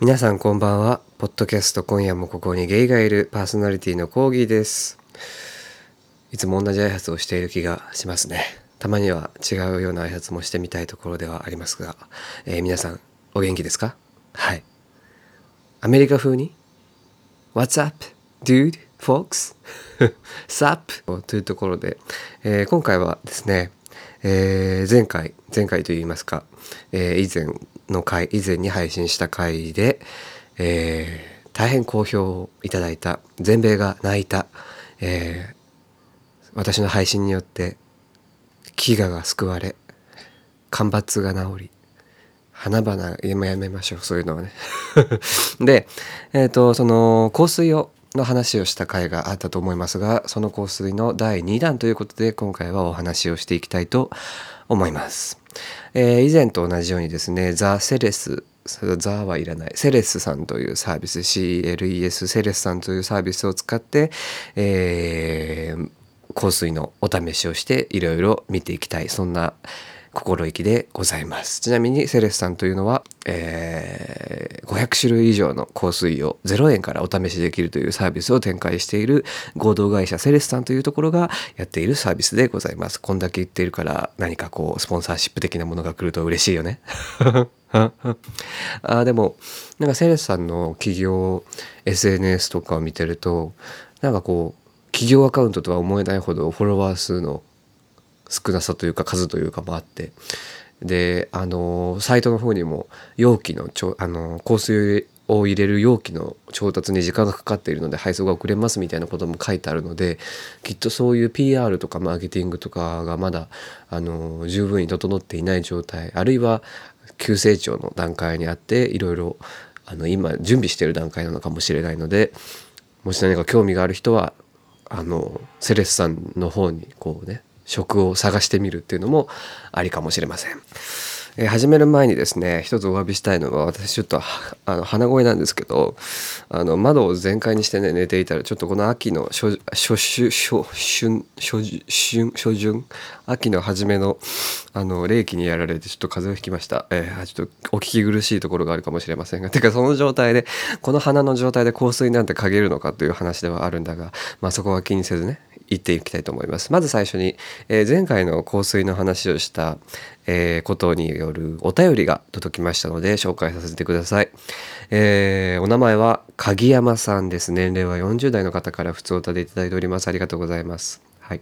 皆さんこんばんは。ポッドキャスト今夜もここにゲイがいるパーソナリティのコーギーです。いつも同じ挨拶をしている気がしますね。たまには違うような挨拶もしてみたいところではありますが、えー皆さんお元気ですか？はい。アメリカ風に？What's up, dude, folks? Sup? というところで、えー今回はですね、えー前回、前回といいますか、え以前の回、以前に配信した回で、えー大変好評をいただいた、全米が泣いた、えー私の配信によって飢餓が救われ、干ばつが治り、花々今やめましょうそういうのはね。でえっ、とその香水をの話をした回があったと思いますがその香水の第2弾ということで今回はお話をしていきたいと思います、えー以前と同じようにですねザ・セレスザはいらないセレスさんというサービス CLES セレスさんというサービスを使って、えー香水のお試しをしていろいろ見ていきたい。そんな心意気でございます。ちなみにセレスさんというのは、えー500種類以上の香水を0円からお試しできるというサービスを展開している合同会社セレスさんというところがやっているサービスでございます。こんだけ言っているから何かこうスポンサーシップ的なものが来ると嬉しいよね。あでもなんかセレスさんの企業 SNS とかを見てるとなんかこう企業アカウントとは思えないほどフォロワー数の少なさというか数というかもあって。であのサイトの方にも容器のちょあの香水を入れる容器の調達に時間がかかっているので配送が遅れますみたいなことも書いてあるのできっとそういう PR とかマーケティングとかがまだあの十分に整っていない状態あるいは急成長の段階にあっていろいろあの今準備してる段階なのかもしれないのでもし何か興味がある人はあのセレスさんの方にこうね職を探してみるっていうのもありかもしれません。えー始める前にですね一つお詫びしたいのは私ちょっとあの鼻声なんですけどあの窓を全開にしてね寝ていたらちょっとこの秋の初初秋初春初春初春秋の初めのあの冷気にやられてちょっと風邪をひきました、えーちょっとお聞き苦しいところがあるかもしれませんがてかその状態でこの鼻の状態で香水なんて嗅げるのかという話ではあるんだがまあそこは気にせずね言っていきたいと思います。まず最初に、えー前回の香水の話をした、えーことによるお便りが届きましたので紹介させてください。えーお名前は鍵山さんです。年齢は40代の方から普通歌でいただいております。ありがとうございます。はい。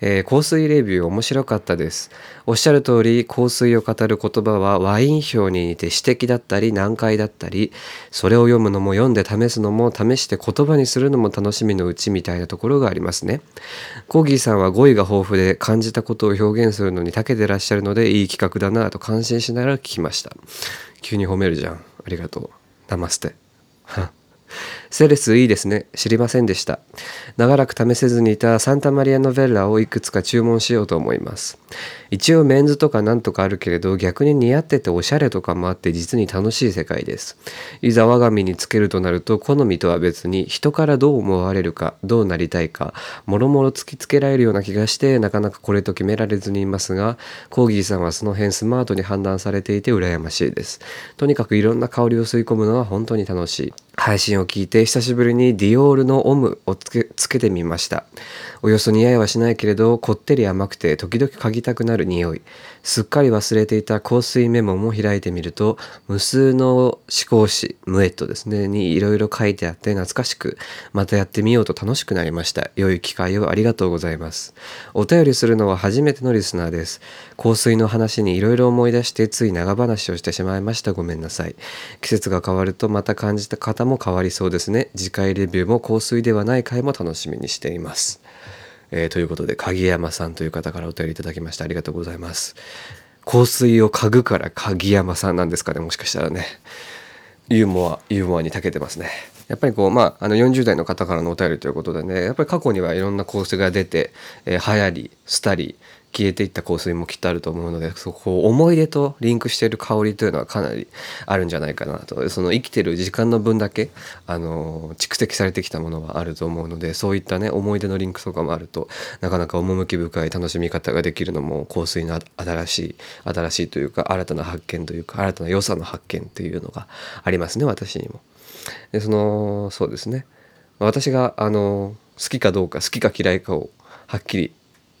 えー香水レビュー面白かったです。おっしゃる通り香水を語る言葉はワイン表に似て詩的だったり難解だったりそれを読むのも読んで試すのも試して言葉にするのも楽しみのうちみたいなところがありますね。コーギーさんは語彙が豊富で感じたことを表現するのに長けてらっしゃるのでいい企画だなと感心しながら聞きました。急に褒めるじゃん。ありがとう。ナマステ。セレスいいですね。知りませんでした。長らく試せずにいたサンタマリアノベッラをいくつか注文しようと思います。一応メンズとかなんとかあるけれど逆に似合ってておしゃれとかもあって実に楽しい世界です。いざ我が身につけるとなると好みとは別に人からどう思われるかどうなりたいかもろもろ突きつけられるような気がしてなかなかこれと決められずにいますがコーギーさんはその辺スマートに判断されていて羨ましいです。とにかくいろんな香りを吸い込むのは本当に楽しい。配信を聞いて久しぶりにディオールのオムをつけつけてみました。およそ似合いはしないけれどこってり甘くて時々嗅ぎたくなる匂い。すっかり忘れていた香水メモも開いてみると無数の思考紙ムエットですねにいろいろ書いてあって懐かしくまたやってみようと楽しくなりました。良い機会をありがとうございます。お便りするのは初めてのリスナーです。香水の話にいろいろ思い出してつい長話をしてしまいました。ごめんなさい。季節が変わるとまた感じた方も変わりそうですね。次回レビューも香水ではない回も楽しみにしています、えーということで鍵山さんという方からお便りいただきましたありがとうございます。香水を嗅ぐから鍵山さんなんですかねもしかしたらね。ユーモアユーモアに長けてますね。やっぱりこうまああの40代の方からのお便りということでねやっぱり過去にはいろんな香水が出て、えー流行り廃り消えていった香水もきっとあると思うのでそこ思い出とリンクしている香りというのはかなりあるんじゃないかなとその生きてる時間の分だけあの蓄積されてきたものはあると思うのでそういったね思い出のリンクとかもあるとなかなか趣深い楽しみ方ができるのも香水の新しい新しいというか新たな発見というか新たな良さの発見というのがありますね私にも。でそのそうですね私があの好きかどうか好きか嫌いかをはっきり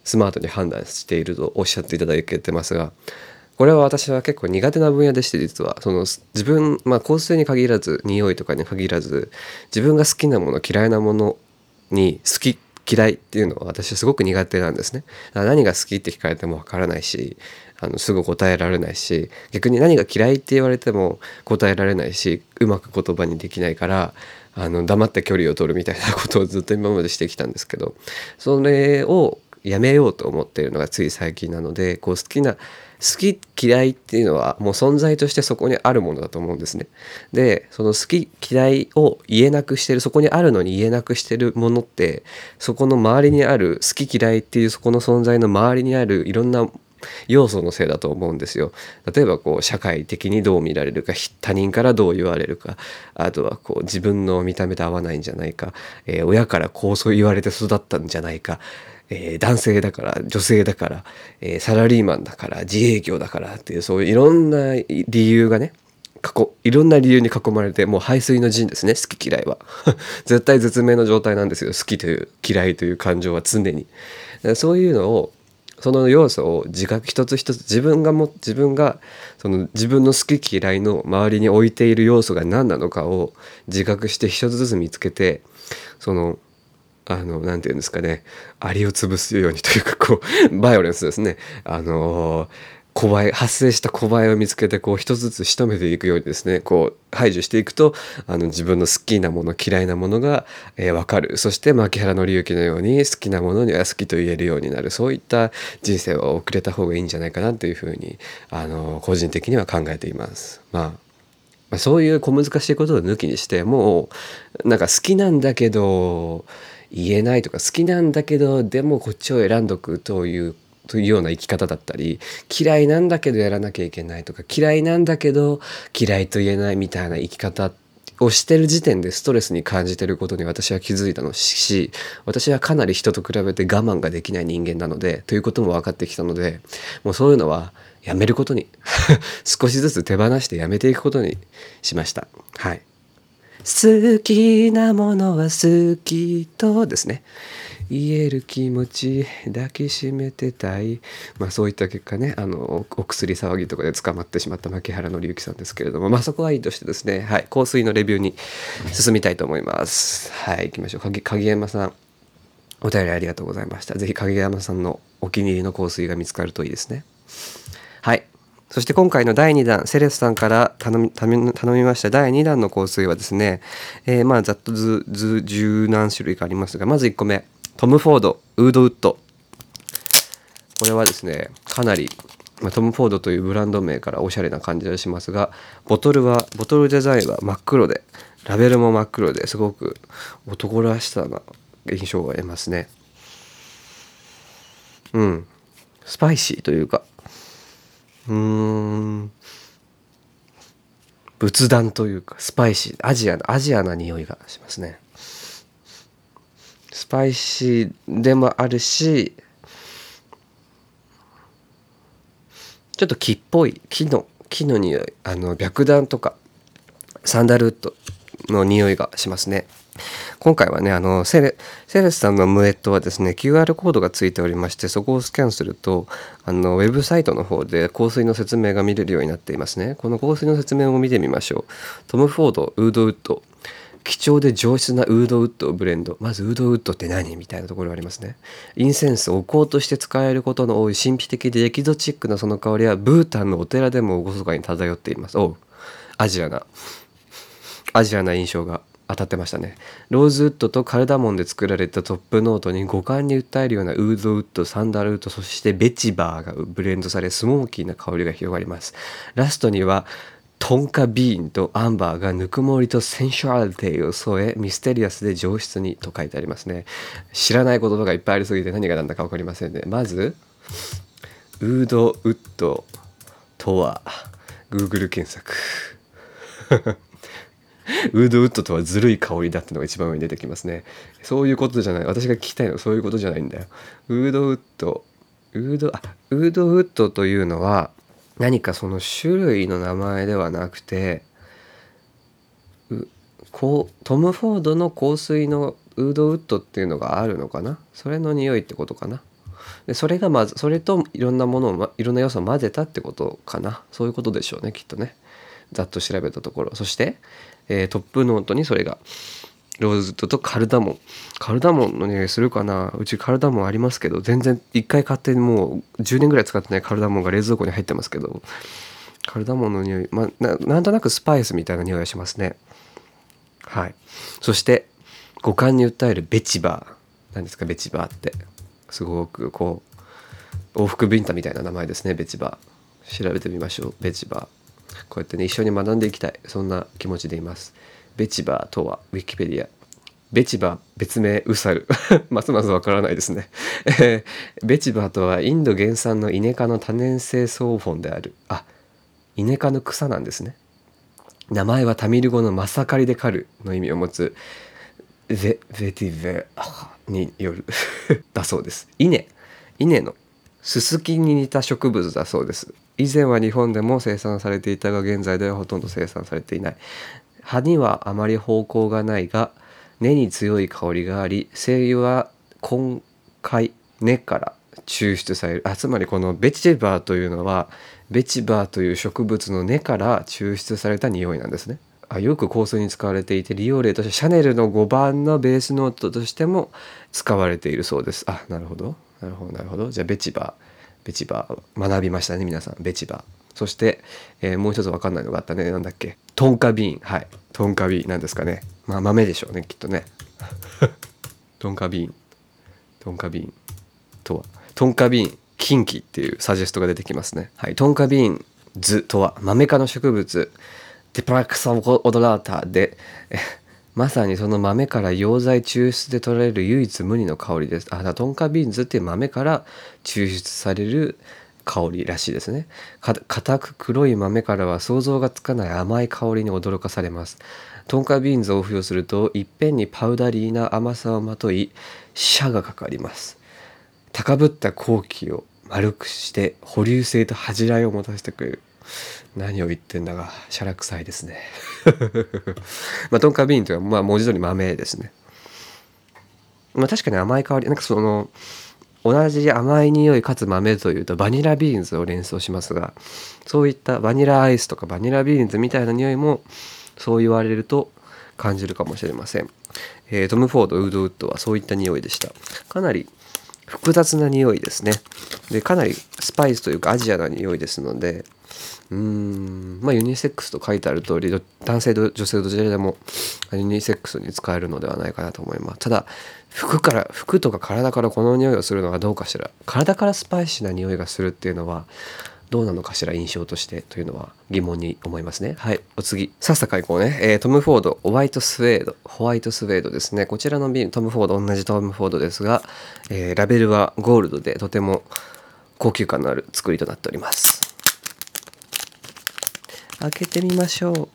スマートに判断しているとおっしゃっていただけてますがこれは私は結構苦手な分野でして実はその自分まあ香水に限らず匂いとかに限らず自分が好きなもの嫌いなものに好き嫌いっていうのは私はすごく苦手なんですね。何が好きって聞かれてもわからないしあのすぐ答えられないし逆に何が嫌いって言われても答えられないしうまく言葉にできないからあの黙って距離を取るみたいなことをずっと今までしてきたんですけどそれをやめようと思っているのがつい最近なのでこう好きな好き嫌いっていうのはもう存在としてそこにあるものだと思うんですね。でその好き嫌いを言えなくしてるそこにあるのに言えなくしてるものってそこの周りにある好き嫌いっていうそこの存在の周りにあるいろんな要素のせいだと思うんですよ。例えばこう社会的にどう見られるか他人からどう言われるかあとはこう自分の見た目と合わないんじゃないか、えー、親からこうそう言われて育ったんじゃないか、えー、男性だから女性だから、えー、サラリーマンだから自営業だからっていうそういういろんな理由がねいろんな理由に囲まれてもう排水の陣ですね好き嫌いは。絶対絶命の状態なんですよ。好きという嫌いという感情は常に。そういうのをその要素を自覚一つ一つ自分がも自分がその自分の好き嫌いの周りに置いている要素が何なのかを自覚して一つずつ見つけてそのあの何て言うんですかね。アリを潰すようにというかこう バイオレンスですね。あの小バエ発生した小バエを見つけてこう一つずつ仕留めていくようにですねこう排除していくとあの自分の好きなもの嫌いなものが、えー、分かる。そして牧原紀之のように好きなものには好きと言えるようになる。そういった人生を送れた方がいいんじゃないかなというふうにあの個人的には考えています。まあまあ、そういう小難しいことを抜きにしてもうなんか好きなんだけど言えないとか好きなんだけどでもこっちを選んどくというというような生き方だったり嫌いなんだけどやらなきゃいけないとか嫌いなんだけど嫌いと言えないみたいな生き方をしてる時点でストレスに感じてることに私は気づいたのし私はかなり人と比べて我慢ができない人間なのでということも分かってきたのでもうそういうのはやめることに 少しずつ手放してやめていくことにしました。はい好きなものは好きとですね。言える気持ち抱きしめてたい。まあそういった結果ねあのお薬騒ぎとかで捕まってしまった牧原紀之さんですけれども。まあそこはいいとしてですねはい香水のレビューに進みたいと思います。はい行きましょう。影影山さん。お便りありがとうございました。是非影山さんのお気に入りの香水が見つかるといいですね。はい。そして今回の第2弾、セレスさんから頼み頼みました第2弾の香水はですね、えー、まあざっとず、ず、十何種類かありますが、まず1個目、トム・フォード、ウードウッド。これはですね、かなり、まあ、トム・フォードというブランド名からおしゃれな感じがしますが、ボトルは、ボトルデザインは真っ黒で、ラベルも真っ黒ですごく男らしさな印象が得ますね。うん。スパイシーというか、うん、仏壇というか、スパイシー、アジア、アジアな匂いがしますね。スパイシーでもあるしちょっと木っぽい木の木の匂いあの白檀とかサンダルウッドの匂いがしますね今回はねあのセレセレスさんのムエットはですね QR コードがついておりましてそこをスキャンするとあのウェブサイトの方で香水の説明が見れるようになっていますね。この香水の説明を見てみましょう。トム・フォードウードウッド。貴重で上質なウードウッドブレンド。まずウードウッドって何？みたいなところがありますね。インセンスお香として使えることの多い神秘的でエキゾチックなその香りはブータンのお寺でも厳かに漂っています。おうアジアなアジアな印象が。当たってましたね。ローズウッドとカルダモンで作られたトップノートに五感に訴えるようなウードウッドサンダルウッドそしてベチバーがブレンドされスモーキーな香りが広がります。ラストにはトンカビーンとアンバーがぬくもりとセンシュアリティを添えミステリアスで上質にと書いてありますね。知らない言葉がいっぱいありすぎて何が何だか分かりませんね。まずウードウッドとは Google 検索。ウードウッドとはずるい香りだってのが一番上に出てきますね。そういうことじゃない。私が聞きたいのはそういうことじゃないんだよ。ウードウッドウードあウードウッドというのは何かその種類の名前ではなくてこうトム・フォードの香水のウードウッドっていうのがあるのかな？それの匂いってことかな？でそれがまずそれといろんなものを、ま、いろんな要素を混ぜたってことかな？そういうことでしょうねきっとね。ざっと調べたところ。そして、えー、トップノートにそれが。ローズウッドとカルダモン。カルダモンの匂いするかな？うちカルダモンありますけど全然一回買ってもう10年ぐらい使ってないカルダモンが冷蔵庫に入ってますけど。カルダモンの匂い、まあ、なんとなくスパイスみたいな匂いがしますね。はい。そして五感に訴えるベチバー。何ですか？ベチバーって。すごくこう往復ビンタみたいな名前ですねベチバー。調べてみましょう。ベチバー。こうやってね一緒に学んでいきたい。そんな気持ちでいます。ベチバーとはウィキペディア。ベチバ別名ウサル。ますますわからないですね。ベチバーとはインド原産のイネ科の多年生草本である。あイネ科の草なんですね。名前はタミル語のマサカリで狩るの意味を持つ。ゼベティベによる。だそうです。稲稲のススキに似た植物だそうです。以前は日本でも生産されていたが現在ではほとんど生産されていない。葉にはあまり方向がないが根に強い香りがあり精油は根塊根から抽出される。あつまりこのベチバーというのはベチバーという植物の根から抽出された匂いなんですね。あよく香水に使われていて利用例としてシャネルの5番のベースノートとしても使われているそうです。あなるほど。なるほどなるほど。じゃあベチバー。ベチバ学びましたね皆さんベチバ。そして、えー、もう一つ分かんないのがあったね。なんだっけ？トンカビーン。はい。トンカビーン。なんですかね。まあ豆でしょうねきっとね。トンカビーン。トンカビーン。とは。トンカビーンキンキっていうサジェストが出てきますね。はい。トンカビーン図とは。豆科の植物。デプラクサオドラータでまさにその豆から溶剤抽出で取られる唯一無二の香りです。あ、だトンカビーンズっていう豆から抽出される香りらしいですね。硬く黒い豆からは想像がつかない甘い香りに驚かされます。トンカビーンズを付与するといっぺんにパウダリーな甘さをまとい、紗がかかります。高ぶった香気を丸くして保留性と恥じらいを持たせてくれる。何を言ってんだが、しゃらくさいですね。まあ、トンカビーンというのは、まあ、文字通り豆ですね。まあ、確かに甘い香り、なんかその、同じ甘い匂いかつ豆というとバニラビーンズを連想しますがそういったバニラアイスとかバニラビーンズみたいな匂いもそう言われると感じるかもしれません、えー、トム・フォード・ウードウッドはそういった匂いでした。かなり複雑な匂いですね。でかなりスパイスというかアジアな匂いですのでうん。まあユニセックスと書いてある通り男性と女性どちらでもユニセックスに使えるのではないかなと思います。ただ服から服とか体からこの匂いをするのはどうかしら。体からスパイシーな匂いがするっていうのはどうなのかしら印象としてというのは疑問に思いますね。はい。お次。さっさかいこうね、えー、トム・フォード。ホワイトスウェード。ホワイトスウェードですね。こちらの瓶トム・フォード。同じトム・フォードですが、えー、ラベルはゴールドでとても高級感のある作りとなっております。開けてみましょう。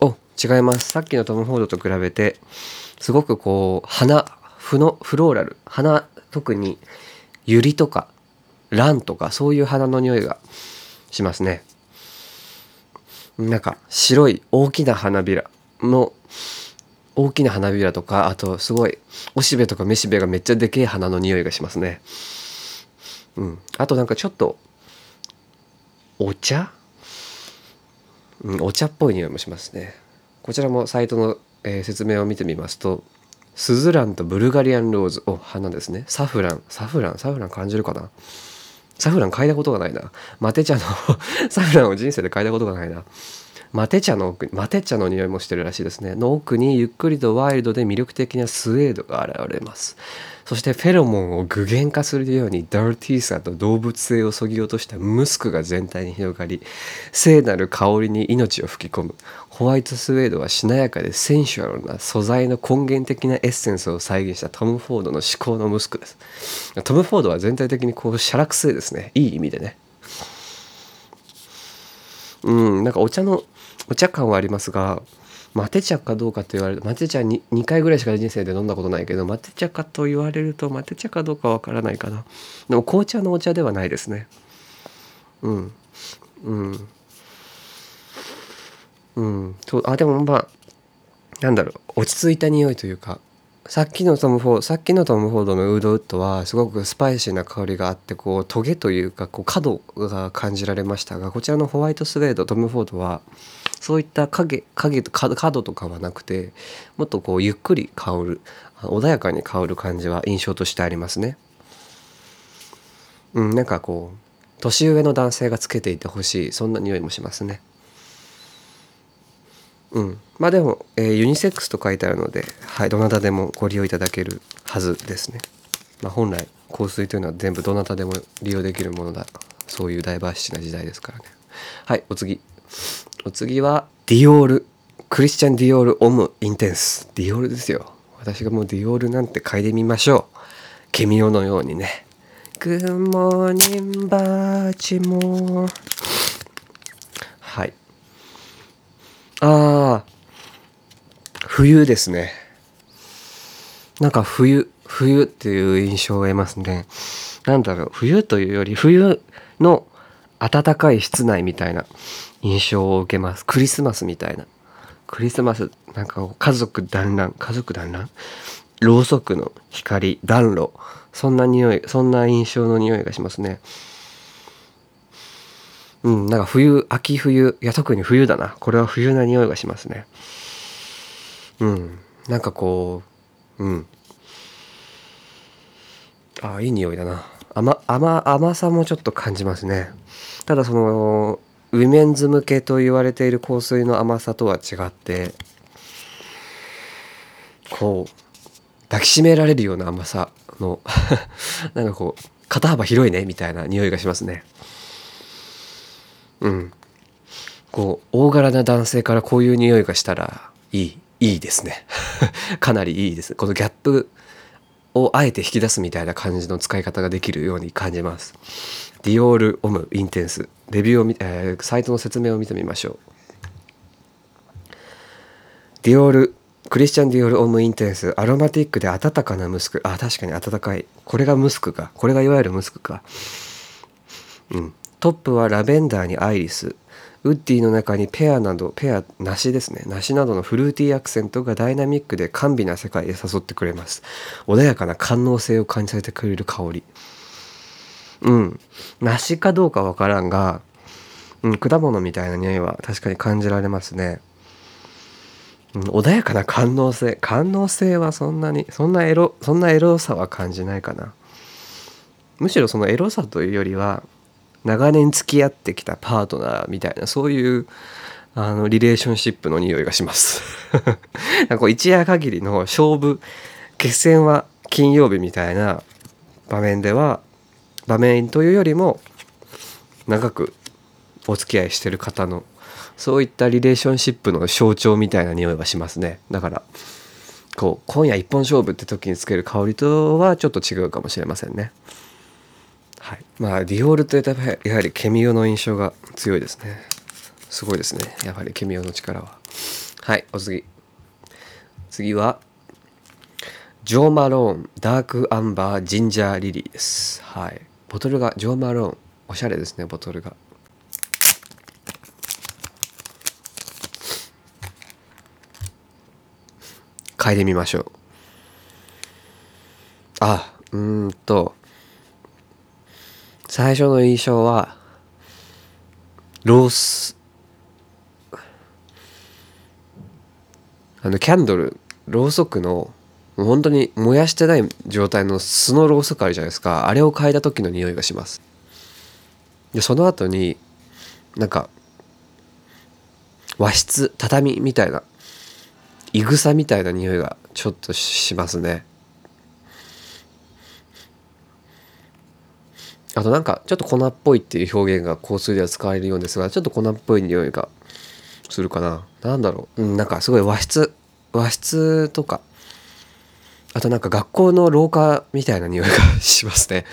お違います。さっきのトム・フォードと比べてすごくこう花フのフローラル花特にユリとかランとかそういう花の匂いがしますね。なんか白い大きな花びらの大きな花びらとかあとすごいおしべとかめしべがめっちゃでけえ花の匂いがしますね。うん。あとなんかちょっとお茶？うん、お茶っぽい匂いもしますね。こちらもサイトの、えー、説明を見てみますとスズランとブルガリアンローズお花ですね。サフラン。サフラン？サフラン感じるかな？サフラン嗅いだことがないな。マテ茶の サフランを人生で嗅いだことがないな。マテ茶の奥にマテ茶の匂いもしてるらしいですね。の奥にゆっくりとワイルドで魅力的なスウェードが現れます。そしてフェロモンを具現化するようにダルティーさと動物性をそぎ落としたムスクが全体に広がり聖なる香りに命を吹き込む。ホワイトスウェードはしなやかでセンシュアルな素材の根源的なエッセンスを再現したトム・フォードの至高のムスクです。トム・フォードは全体的にこうシャラクセですね。いい意味でね。うんなんかお茶のお茶感はありますがマテ茶かどうかと言われるマテ茶 2, 2回ぐらいしか人生で飲んだことないけどマテ茶かと言われるとマテ茶かどうかわからないかな。でも紅茶のお茶ではないですね。うん。うん。うん。そうあでもまあなんだろう。落ち着いた匂いというかさっきのトム・フォードさっきのトム・フォードのウードウッドはすごくスパイシーな香りがあってこうトゲというかこう角が感じられましたがこちらのホワイトスウェードトム・フォードはそういった影影と角とかはなくてもっとこうゆっくり香る穏やかに香る感じは印象としてありますね。うん、なんかこう年上の男性がつけていてほしいそんな匂いもしますね。うん、まあでも、えー、ユニセックスと書いてあるので、はい、どなたでもご利用いただけるはずですね。まあ、本来香水というのは全部どなたでも利用できるものだそういうダイバーシティな時代ですからね。はいお次お次はディオールクリスチャン・ディオール・オム・インテンス。ディオールですよ。私がもうディオールなんて嗅いでみましょう。ケミオのようにね。グッモーニンバーチモー。はい。ああ冬ですね。なんか冬冬っていう印象を得ますね。なんだろう冬というより冬の暖かい室内みたいな。印象を受けます。クリスマスみたいな。クリスマスなんか家族団らん家族団らん？ろうそくの光暖炉。そんな匂いそんな印象の匂いがしますね。うんなんか冬秋冬いや特に冬だな。これは冬な匂いがしますね。うんなんかこううん。あいい匂いだな。甘甘甘さもちょっと感じますね。ただそのウィメンズ向けと言われている香水の甘さとは違ってこう抱きしめられるような甘さの なんかこう肩幅広いねみたいな匂いがしますね。うん。こう大柄な男性からこういう匂いがしたらいいいいですね。かなりいいです。このギャップをあえて引き出すみたいな感じの使い方ができるように感じます。ディオール・オム・インテンス。レビューを、えー、サイトの説明を見てみましょう。ディオールクリスチャン・ディオール・オム・インテンス。アロマティックで温かなムスク。あ確かに温かい。これがムスクか。これがいわゆるムスクか。うん。トップはラベンダーにアイリス。ウッディの中にペアなどペア梨ですね。梨などのフルーティーアクセントがダイナミックで甘美な世界へ誘ってくれます。穏やかな官能性を感じさせてくれる香り。うん。梨かどうかわからんが、うん、果物みたいな匂いは確かに感じられますね、うん、穏やかな官能性官能性はそんなにそんなエロそんなエロさは感じないかな。むしろそのエロさというよりは長年付き合ってきたパートナーみたいなそういうあのリレーションシップの匂いがします。なんか一夜限りの勝負決戦は金曜日みたいな場面では場面というよりも長くお付き合いしてる方のそういったリレーションシップの象徴みたいな匂いがしますね。だからこう今夜一本勝負って時につける香りとはちょっと違うかもしれませんね。はい、まあディオールとやはりケミオの印象が強いですね。すごいですね。やはりケミオの力は。はいお次。次はジョー・マローンダークアンバージンジャーリリーです。はい。ボトルがジョー・マローンおしゃれですねボトルが。嗅いでみましょう。あうんと。最初の印象はロース。あのキャンドルろうそくの本当に燃やしてない状態の素のろうそくあるじゃないですか。あれを嗅いだ時の匂いがします。でその後になんか和室畳みたいないぐさみたいな匂いがちょっとしますね。あとなんかちょっと粉っぽいっていう表現が香水では使われるようですがちょっと粉っぽい匂いがするかな。何だろう。うんなんかすごい和室和室とかあとなんか学校の廊下みたいな匂いがしますね。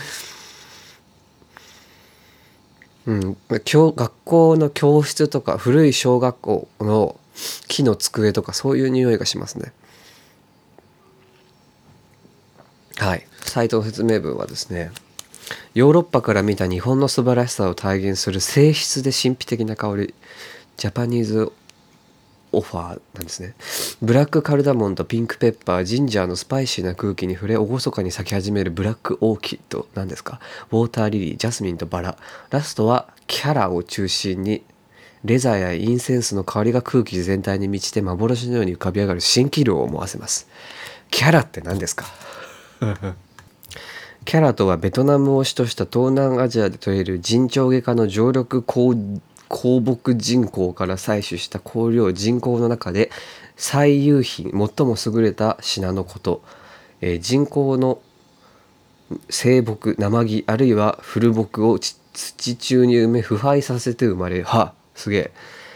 うん。教学校の教室とか古い小学校の木の机とかそういう匂いがしますね。はい。サイトの説明文はですねヨーロッパから見た日本の素晴らしさを体現する性質で神秘的な香り。ジャパニーズオファーなんですね。ブラックカルダモンとピンクペッパージンジャーのスパイシーな空気に触れ厳かに咲き始めるブラックオーキッドなんですか？ウォーターリリージャスミンとバラ。ラストは伽羅を中心にレザーやインセンスの香りが空気全体に満ちて幻のように浮かび上がる蜃気楼を思わせます。キャラって何ですか？キャラとはベトナムを主とした東南アジアで取れる沈丁花科の常緑鉱木人口から採取した香料人口の中で最優品最も優れた品のこと、えー、人工の生木生木あるいは古木を土中に埋め腐敗させて生まれるはすげえ。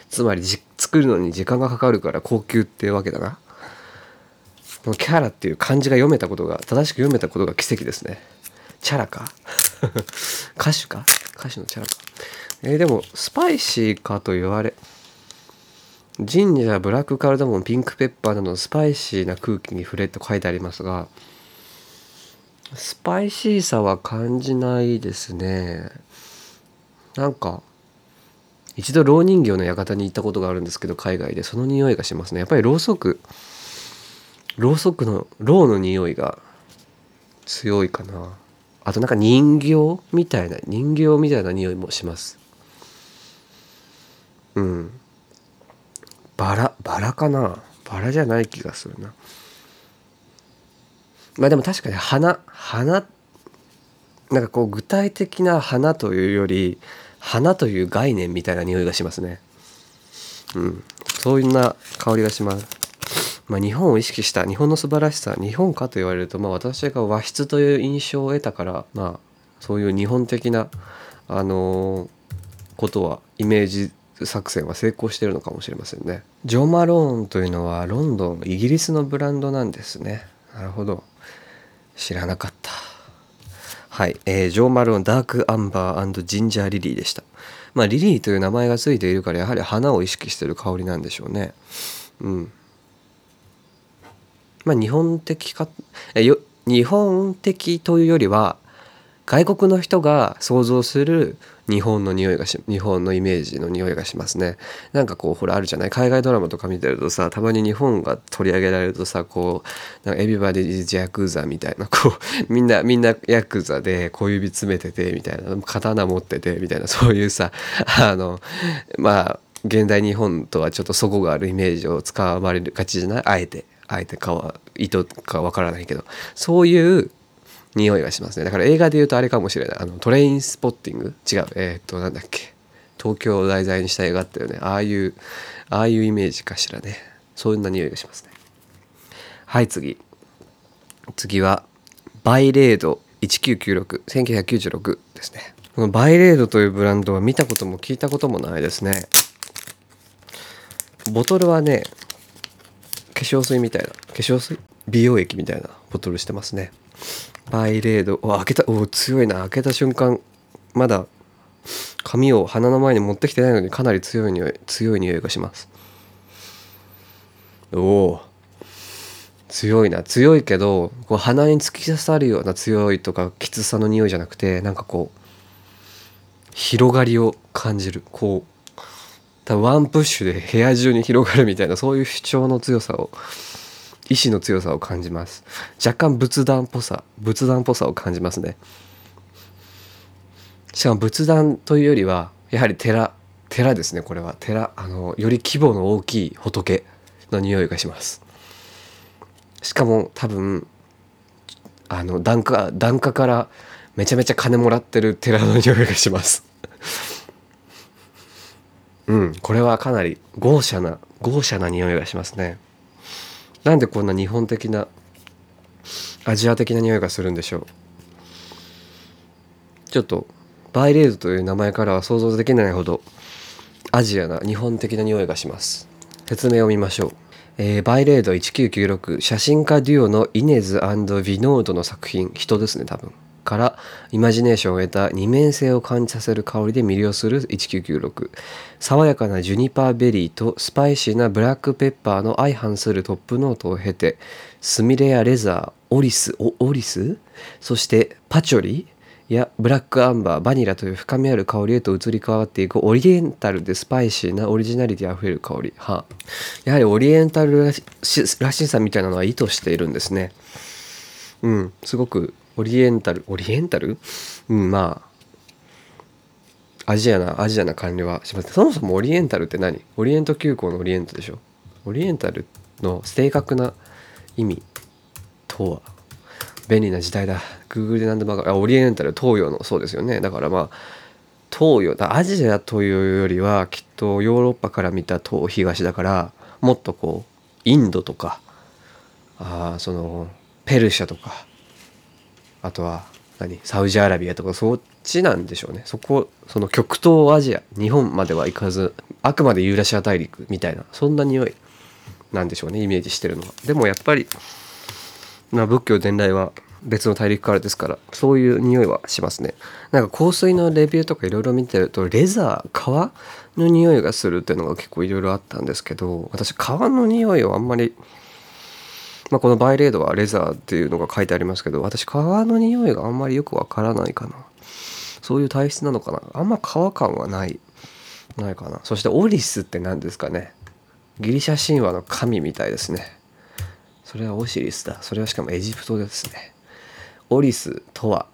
つまり作るのに時間がかかるから高級ってわけだな。このキャラっていう漢字が読めたことが正しく読めたことが奇跡ですね。チャラか？歌手か？歌手のチャラか。えー、でもスパイシーかと言われジンジャーブラックカルダモンピンクペッパーなどのスパイシーな空気に触れと書いてありますがスパイシーさは感じないですね。なんか一度ろう人形の館に行ったことがあるんですけど海外でその匂いがしますね。やっぱりろうそくろうそくのろうの匂いが強いかな。あとなんか人形みたいな人形みたいな匂いもします。うん。バラバラかな？バラじゃない気がするな。まあでも確かに花花なんかこう具体的な花というより花という概念みたいな匂いがしますね。うん。そういうな香りがします。まあ、日本を意識した日本の素晴らしさ日本かと言われると、まあ、私が和室という印象を得たから、まあ、そういう日本的な、あのー、ことはイメージ作戦は成功してるのかもしれませんね。ジョマローンというのはロンドンイギリスのブランドなんですね。なるほど知らなかった。はい、えー、ジョー・マローンダークアンバージンジャーリリーでした。まあリリーという名前が付いているからやはり花を意識してる香りなんでしょうね。うん。まあ日本的かえよ日本的というよりは外国の人が想像する日本の匂いがし日本のイメージの匂いがしますね。なんかこうほらあるじゃない？海外ドラマとか見てるとさたまに日本が取り上げられるとさこうなんかエビバディズ・ヤクザみたいなこう みんなみんなヤクザで小指詰めててみたいな刀持っててみたいなそういうさあのまあ現代日本とはちょっとそこがあるイメージを使われるがちじゃない？あえて。あえてかは意図かわからないけどそういう匂いがしますね。だから映画で言うとあれかもしれない。あのトレインスポッティング？違う。えー、っとなんだっけ。東京を題材にした映画っていうね。ああいうああいうイメージかしらね。そんな匂いがしますね。はい次。次はバイレード。19961996ですね。このバイレードというブランドは見たことも聞いたこともないですね。ボトルはね化粧水みたいな化粧水？美容液みたいなボトルしてますね。バイレード。お開けたお強いな。開けた瞬間まだ髪を鼻の前に持ってきてないのにかなり強い匂い強い匂いがします。おお強いな。強いけどこう鼻に突き刺さるような強いとかきつさの匂いじゃなくてなんかこう広がりを感じる。こう多分ワンプッシュで部屋中に広がるみたいなそういう主張の強さを意志の強さを感じます。若干仏壇っぽさ仏壇っぽさを感じますね。しかも仏壇というよりはやはり寺寺ですねこれは。寺あのより規模の大きい仏の匂いがします。しかも多分あの檀家檀家からめちゃめちゃ金もらってる寺の匂いがします。うん。これはかなり豪奢な豪奢な匂いがしますね。なんでこんな日本的なアジア的な匂いがするんでしょう？ちょっとバイレードという名前からは想像できないほどアジアな日本的な匂いがします。説明を見ましょう、えー、バイレード1996写真家デュオのイネズヴィノードの作品。人ですね多分。からイマジネーションを得た二面性を感じさせる香りで魅了する1996爽やかなジュニパーベリーとスパイシーなブラックペッパーの相反するトップノートを経てスミレやレザーオリスオリス？そしてパチョリ？やブラックアンバーバニラという深みある香りへと移り変わっていくオリエンタルでスパイシーなオリジナリティあふれる香り。はやはりオリエンタルらしらしさみたいなのは意図しているんですね。うん。すごくオリエンタルオリエンタル？うんまあアジアなアジアな感じはします。そもそもオリエンタルって何？オリエント急行のオリエントでしょ？オリエンタルの正確な意味とは？便利な時代だ。Google で何でもあオリエンタル東洋のそうですよね。だからまあ東洋だアジアというよりはきっとヨーロッパから見た東東だからもっとこうインドとかあそのペルシャとかあとは何？サウジアラビアとかそっちなんでしょうね。そこその極東アジア日本までは行かずあくまでユーラシア大陸みたいなそんな匂いなんでしょうねイメージしてるのは。でもやっぱりま仏教伝来は別の大陸からですからそういう匂いはしますね。なんか香水のレビューとかいろいろ見てるとレザー革の匂いがするっていうのが結構いろいろあったんですけど私革の匂いをあんまりまあ、このバイレードはレザーっていうのが書いてありますけど私革の匂いがあんまりよくわからないかな。そういう体質なのかな。あんま革感はないないかな。そしてオリスって何ですかね。ギリシャ神話の神みたいですね。それはオシリスだ。それはしかもエジプトですね。オリスとは、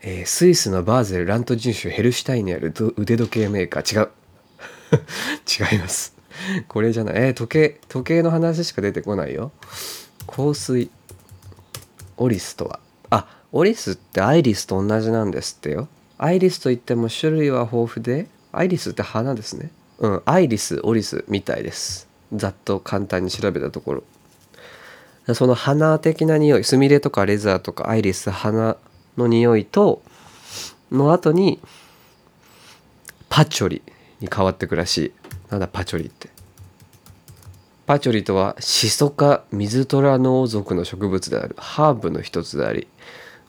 えー、スイスのバーゼルラント人種ヘルシュタインにある腕時計メーカー。違う。違います。これじゃない。えー、時計時計の話しか出てこないよ。香水。オリスとは。あオリスってアイリスと同じなんですってよ。アイリスといっても種類は豊富でアイリスって花ですね。うんアイリスオリスみたいです。ざっと簡単に調べたところ。その花的な匂いスミレとかレザーとかアイリス花の匂いとの後にパチョリに変わってくらしい。なんだパチョリって。パチョリとはシソ科水虎ノ属の植物である。ハーブの一つであり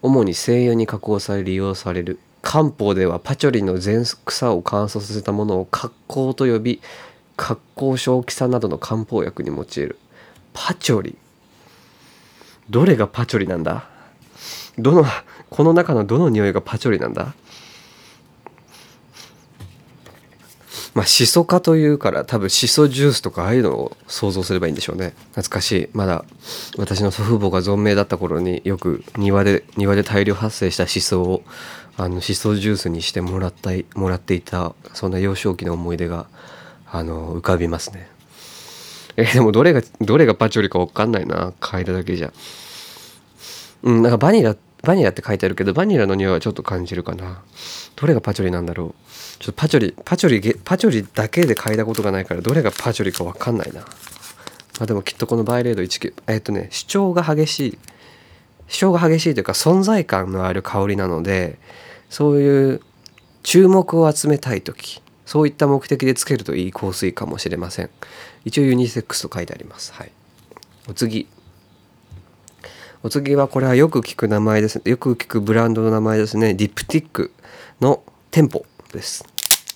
主に精油に加工され利用される漢方ではパチョリの全草を乾燥させたものを格好と呼び格好正気さなどの漢方薬に用いる。パチョリ。どれがパチョリなんだ？どのこの中のどの匂いがパチョリなんだ？まあシソ科というから多分シソジュースとかああいうのを想像すればいいんでしょうね。懐かしい。まだ私の祖父母が存命だった頃によく庭で庭で大量発生したシソをあのシソジュースにしてもらったもらっていたそんな幼少期の思い出があの浮かびますね。えでもどれがどれがパチョリか分かんないな。嗅いだだけじゃ。うんなんかバニラバニラって書いてあるけどバニラの匂いはちょっと感じるかな。どれがパチョリなんだろう。ちょっとパチョリパチョリパチョリだけで嗅いだことがないからどれがパチョリか分かんないな。まあでもきっとこのバイレード19えっとね主張が激しい主張が激しいというか存在感のある香りなのでそういう注目を集めたい時そういった目的でつけるといい香水かもしれません。一応ユニセックスと書いてあります。はい。お次。お次はこれはよく聞く名前です。よく聞くブランドの名前ですね。ディプティックの店舗です。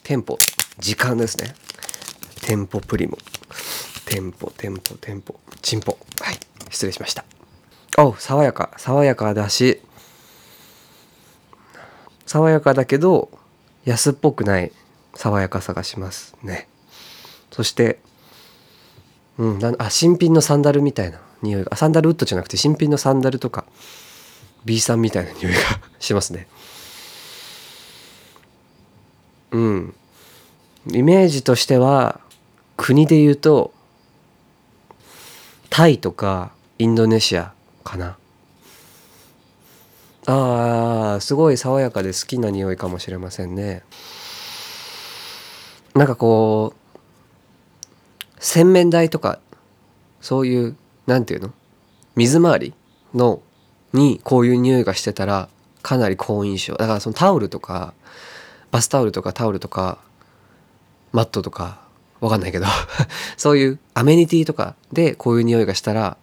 店舗。時間ですね。店舗プリモ。店舗店舗店舗。チンポ。はい。失礼しました。お爽やか。爽やかだし。爽やかだけど安っぽくない。爽やかさがしますね。そしてうんあ新品のサンダルみたいな。匂いが。サンダルウッドじゃなくて新品のサンダルとか B さんみたいな匂いがしますね。うん。イメージとしては国で言うとタイとかインドネシアかな。あーすごい爽やかで好きな匂いかもしれませんね。なんかこう洗面台とかそういうなんていうの？水回りのにこういう匂いがしてたらかなり好印象。だからそのタオルとかバスタオルとかタオルとかマットとかわかんないけど そういうアメニティとかでこういう匂いがしたら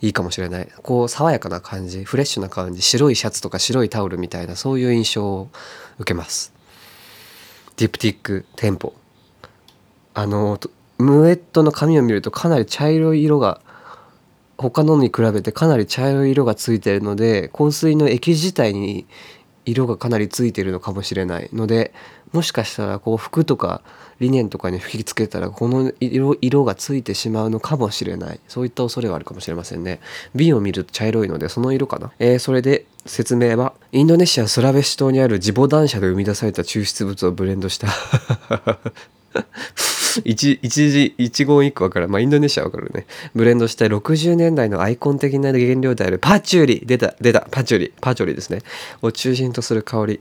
いいかもしれない。こう爽やかな感じフレッシュな感じ白いシャツとか白いタオルみたいなそういう印象を受けます。ディプティックテンポ。あのムエットの髪を見るとかなり茶色い色が他のに比べてかなり茶色い色がついてるので香水の液自体に色がかなりついてるのかもしれないのでもしかしたらこう服とかリネンとかに吹きつけたらこの色色がついてしまうのかもしれない。そういった恐れがあるかもしれませんね。瓶を見ると茶色いのでその色かな、えー、それで説明はインドネシアスラベシ島にあるジボ男社で生み出された抽出物をブレンドした。一一時一言一句分かる。まあインドネシア分かるね。ブレンドした60年代のアイコン的な原料であるパチュリ。出た出た。パチュリ。パチュリですね。を中心とする香り。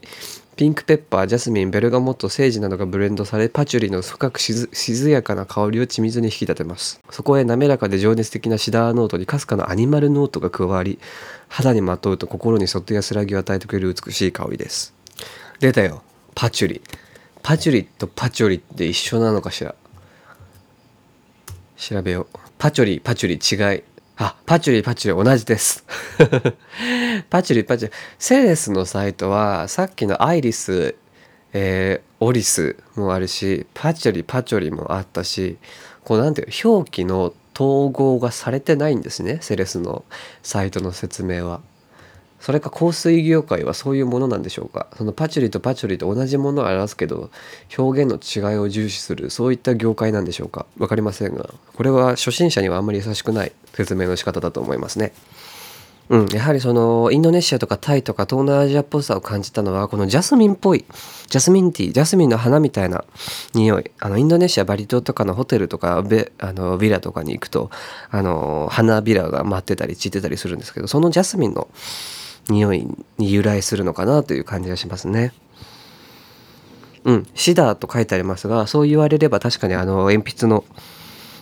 ピンクペッパージャスミンベルガモットセージなどがブレンドされパチュリの深く静やかな香りを緻密に引き立てます。そこへ滑らかで情熱的なシダーノートにかすかなアニマルノートが加わり肌にまとうと心にそっと安らぎを与えてくれる美しい香りです。出たよ。パチュリ。パチュリとパチョリって一緒なのかしら？調べようパチョリパチュリ違いあ、パチュリパチュリ同じです。パチュリパチュリ。セレスのサイトはさっきのアイリス、えー、オリスもあるし、パチュリパチュリもあったし、こうなんていう表記の統合がされてないんですね。セレスのサイトの説明は。それか香水業界はそういうものなんでしょうか？そのパチュリとパチュリと同じものを表すけど表現の違いを重視するそういった業界なんでしょうか？分かりませんがこれは初心者にはあんまり優しくない説明の仕方だと思いますね。うん、やはりそのインドネシアとかタイとか東南アジアっぽさを感じたのはこのジャスミンっぽいジャスミンティージャスミンの花みたいな匂い。あのインドネシアバリ島とかのホテルとかベあのビラとかに行くとあの花びらが舞ってたり散ってたりするんですけどそのジャスミンの匂いに由来するのかなという感じがしますね。うん、シダーと書いてありますがそう言われれば確かにあの鉛筆の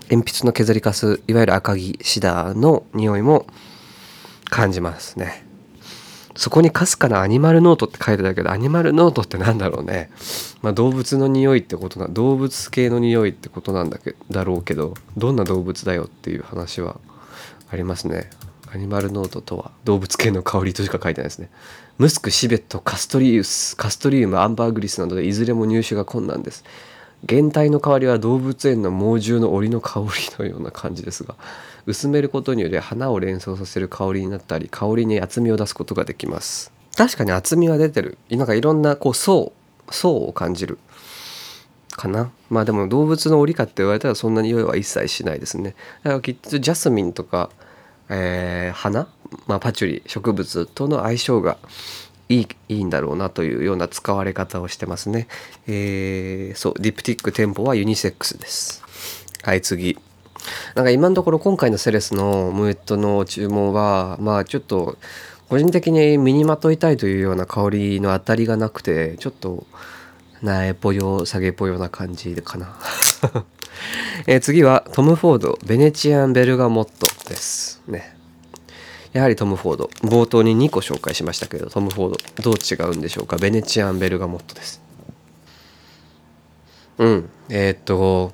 鉛筆の削りかすいわゆる赤木シダーの匂いも感じますね。そこにかすかなアニマルノートって書いてたけどアニマルノートってなんだろうね。まあ、動物の匂いってことな動物系の匂いってことなんだけだろうけどどんな動物だよっていう話はありますね。アニマルノートとは動物系の香りとしか書いてないですね。ムスク、シベット、カストリウス、カストリウム、アンバーグリスなどでいずれも入手が困難です。原体の香りは動物園の猛獣の檻の香りのような感じですが薄めることにより花を連想させる香りになったり香りに厚みを出すことができます。確かに厚みは出てる。なんかいろんなこう層層を感じる。かな。まあでも動物の檻かって言われたらそんな匂いは一切しないですね。だからきっとジャスミンとかえー、花、まあ、パチュリ植物との相性がいいいいんだろうなというような使われ方をしてますね。えー、そうディプティック店舗はユニセックスです。はい次。なんか今のところ今回のセレスのムエットの注文はまあちょっと個人的に身にまといたいというような香りの当たりがなくてちょっと苗ぽよ下げぽよな感じかな。え、次はトム・フォードベネチアン・ベルガモットですね。やはりトム・フォード冒頭に2個紹介しましたけどトム・フォードどう違うんでしょうか？ベネチアン・ベルガモットです。うん。えー、っと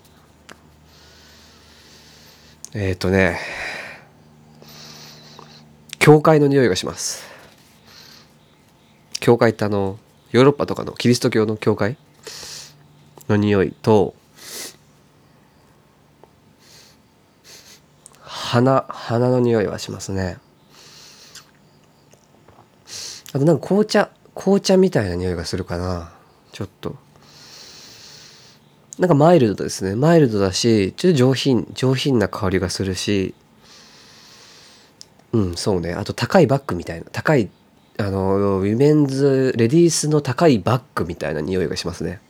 えー、っとね教会の匂いがします。教会ってあのヨーロッパとかのキリスト教の教会の匂いと花花の匂いはしますね。あとなんか紅茶紅茶みたいな匂いがするかな。ちょっと。なんかマイルドですね。マイルドだしちょっと上品上品な香りがするし。うんそうね。あと高いバッグみたいな。高いあのウィメンズレディースの高いバッグみたいな匂いがしますね。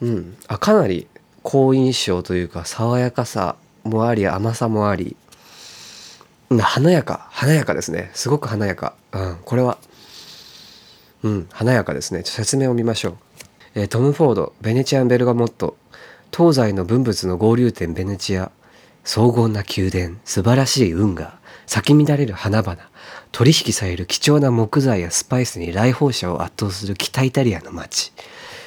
うん。あかなり好印象というか爽やかさ。もあり甘さもあり。華やか。華やかですね。すごく華やか、うん、これは。うん華やかですね。説明を見ましょう。えートム・フォードベネチアン・ベルガモット。東西の文物の合流点ベネチア。荘厳な宮殿。素晴らしい運河。咲き乱れる花々。取引される貴重な木材やスパイスに来訪者を圧倒する北イタリアの街。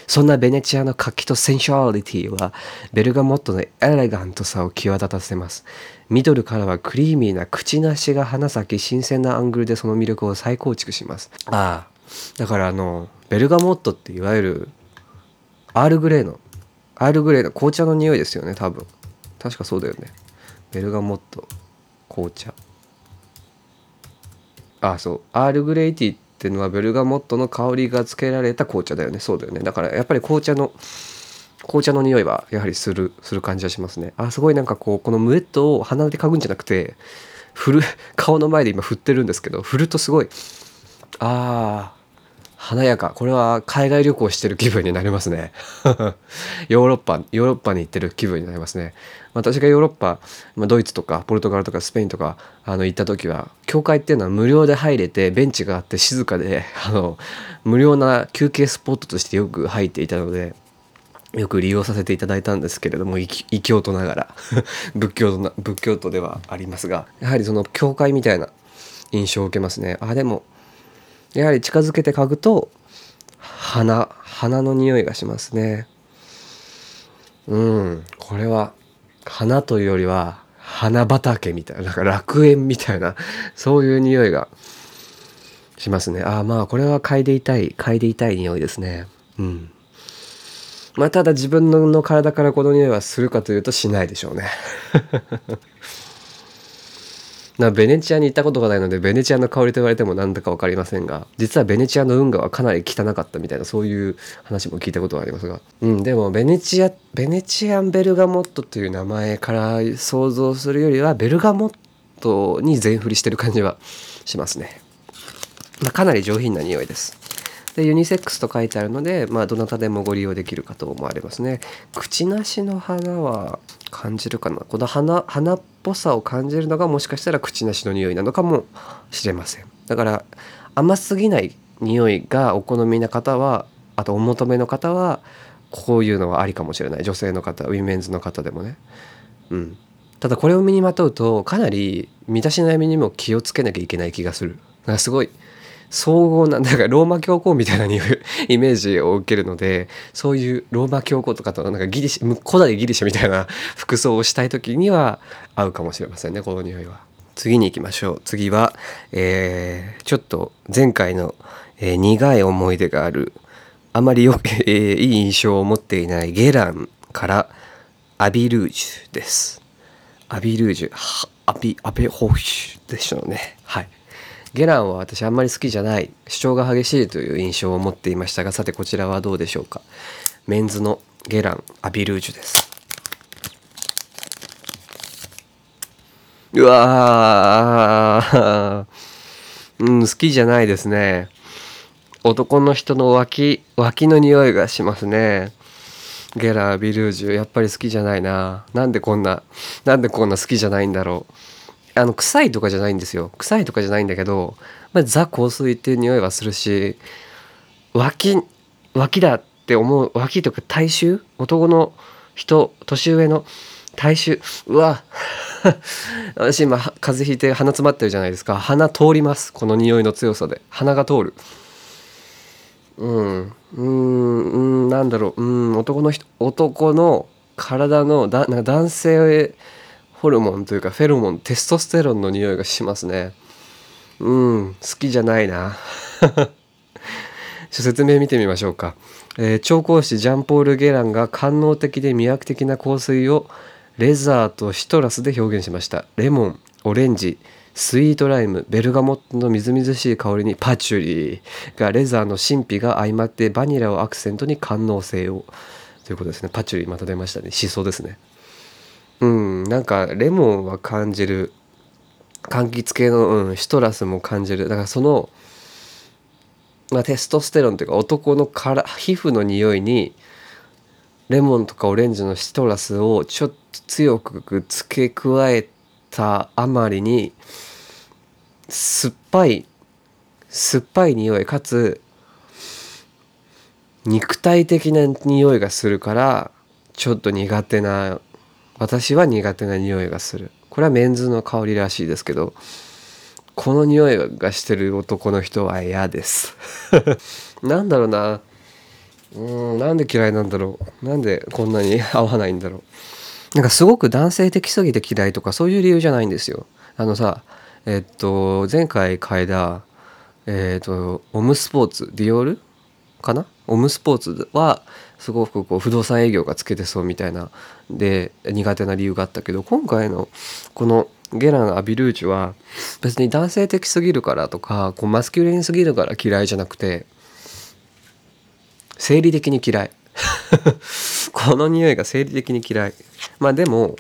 そんなベネチアの活気とセンシュアリティはベルガモットのエレガントさを際立たせます。ミドルからはクリーミーなクチナシが花咲き新鮮なアングルでその魅力を再構築します。ああだからあのベルガモットっていわゆるアールグレーのアールグレーの紅茶の匂いですよね多分。確かそうだよね。ベルガモット紅茶。ああそう。アールグレイティってていうのはベルガモットの香りがつけられた紅茶だよね。そうだよね。だからやっぱり紅茶の紅茶の匂いはやはりするする感じはしますね。あすごいなんかこうこのムエットを鼻で嗅ぐんじゃなくて振る 顔の前で今振ってるんですけど振るとすごいああ華やか。これは海外旅行してる気分になりますね。ヨーロッパヨーロッパに行ってる気分になりますね。私がヨーロッパまドイツとかポルトガルとかスペインとかあの行った時は教会っていうのは無料で入れてベンチがあって静かで あの無料な休憩スポットとしてよく入っていたのでよく利用させていただいたんですけれども異教徒ながら 仏教徒な仏教徒ではありますがやはりその教会みたいな印象を受けますね。あでもやはり近づけて嗅ぐと花花の匂いがしますね。うん。これは花というよりは花畑みたいななんか楽園みたいなそういう匂いがしますね。ああまあこれは嗅いでいたい嗅いでいたい匂いですね。うん。まあただ自分の体からこの匂いはするかというとしないでしょうね。なベネチアに行ったことがないのでベネチアの香りと言われても何だか分かりませんが実はベネチアの運河はかなり汚かったみたいなそういう話も聞いたことがありますが。うんでもベネチアベネチアン・ベルガモットという名前から想像するよりはベルガモットに全振りしてる感じはしますね、まあ、かなり上品な匂いです。でユニセックスと書いてあるので、まあ、どなたでもご利用できるかと思われますね。口なしの花は感じるかな。この花花っぽさを感じるのがもしかしたらクチナシの匂いなのかもしれません。だから甘すぎない匂いがお好みな方はあとお求めの方はこういうのはありかもしれない。女性の方ウィメンズの方でもね。うん。ただこれを身にまとうとかなり身だしなみにも気をつけなきゃいけない気がする。なんかすごい荘厳なだからローマ教皇みたいな イメージを受けるのでそういうローマ教皇とかとなんかギリシャ古代ギリシャみたいな 服装をしたい時には合うかもしれませんねこの匂いは。次に行きましょう次は、えー、ちょっと前回の、えー、苦い思い出があるあまりよ、えー、いい印象を持っていないゲランからアビルージュです。アビルージュアビアベホフシュでしょうねはいゲランは私あんまり好きじゃない。主張が激しいという印象を持っていましたがさてこちらはどうでしょうか。メンズのゲランアビルージュです。うわうん好きじゃないですね。男の人の脇脇の匂いがしますね。ゲラアビルージュやっぱり好きじゃないな。なんでこんななんでこんな好きじゃないんだろう。あの臭いとかじゃないんですよ。臭いとかじゃないんだけど、まあ、ザ香水っていう匂いはするし脇脇だって思う脇とか体臭男の人年上の体臭うわ。私今風邪ひいて鼻詰まってるじゃないですか。鼻通ります。この匂いの強さで。鼻が通る。うんうんなんだろう。うん男の人男の体のだなんか男性ホルモンというかフェロモンテストステロンの匂いがしますね。うん好きじゃないな。説明見てみましょうか、えー、調香師ジャンポール・ゲランが官能的で魅惑的な香水をレザーとシトラスで表現しました。レモンオレンジスイートライムベルガモットのみずみずしい香りにパチュリー。がレザーの神秘が相まってバニラをアクセントに官能性を。ということですね。パチュリーまた出ましたね。しそですね。うんなんかレモンは感じる。柑橘系の、うん、シトラスも感じる。だからその、まあ、テストステロンというか男のから皮膚の匂いにレモンとかオレンジのシトラスをちょっと強く付け加えたあまりに酸っぱい酸っぱい匂いかつ肉体的な匂いがするからちょっと苦手な私は苦手な匂いがする。これはメンズの香りらしいですけどこの匂いがしてる男の人は嫌です。なんだろうな。うんなんで嫌いなんだろう。なんでこんなに合わないんだろう。なんかすごく男性的すぎて嫌いとかそういう理由じゃないんですよ。あのさえっと前回嗅いだえっとオムスポーツディオールかな？オムスポーツはすごくこう不動産営業がつけてそうみたいなで苦手な理由があったけど今回のこのゲラン・アビルーチュは別に男性的すぎるからとかこうマスキュリンすぎるから嫌いじゃなくて生理的に嫌い。この匂いが生理的に嫌い。まあでも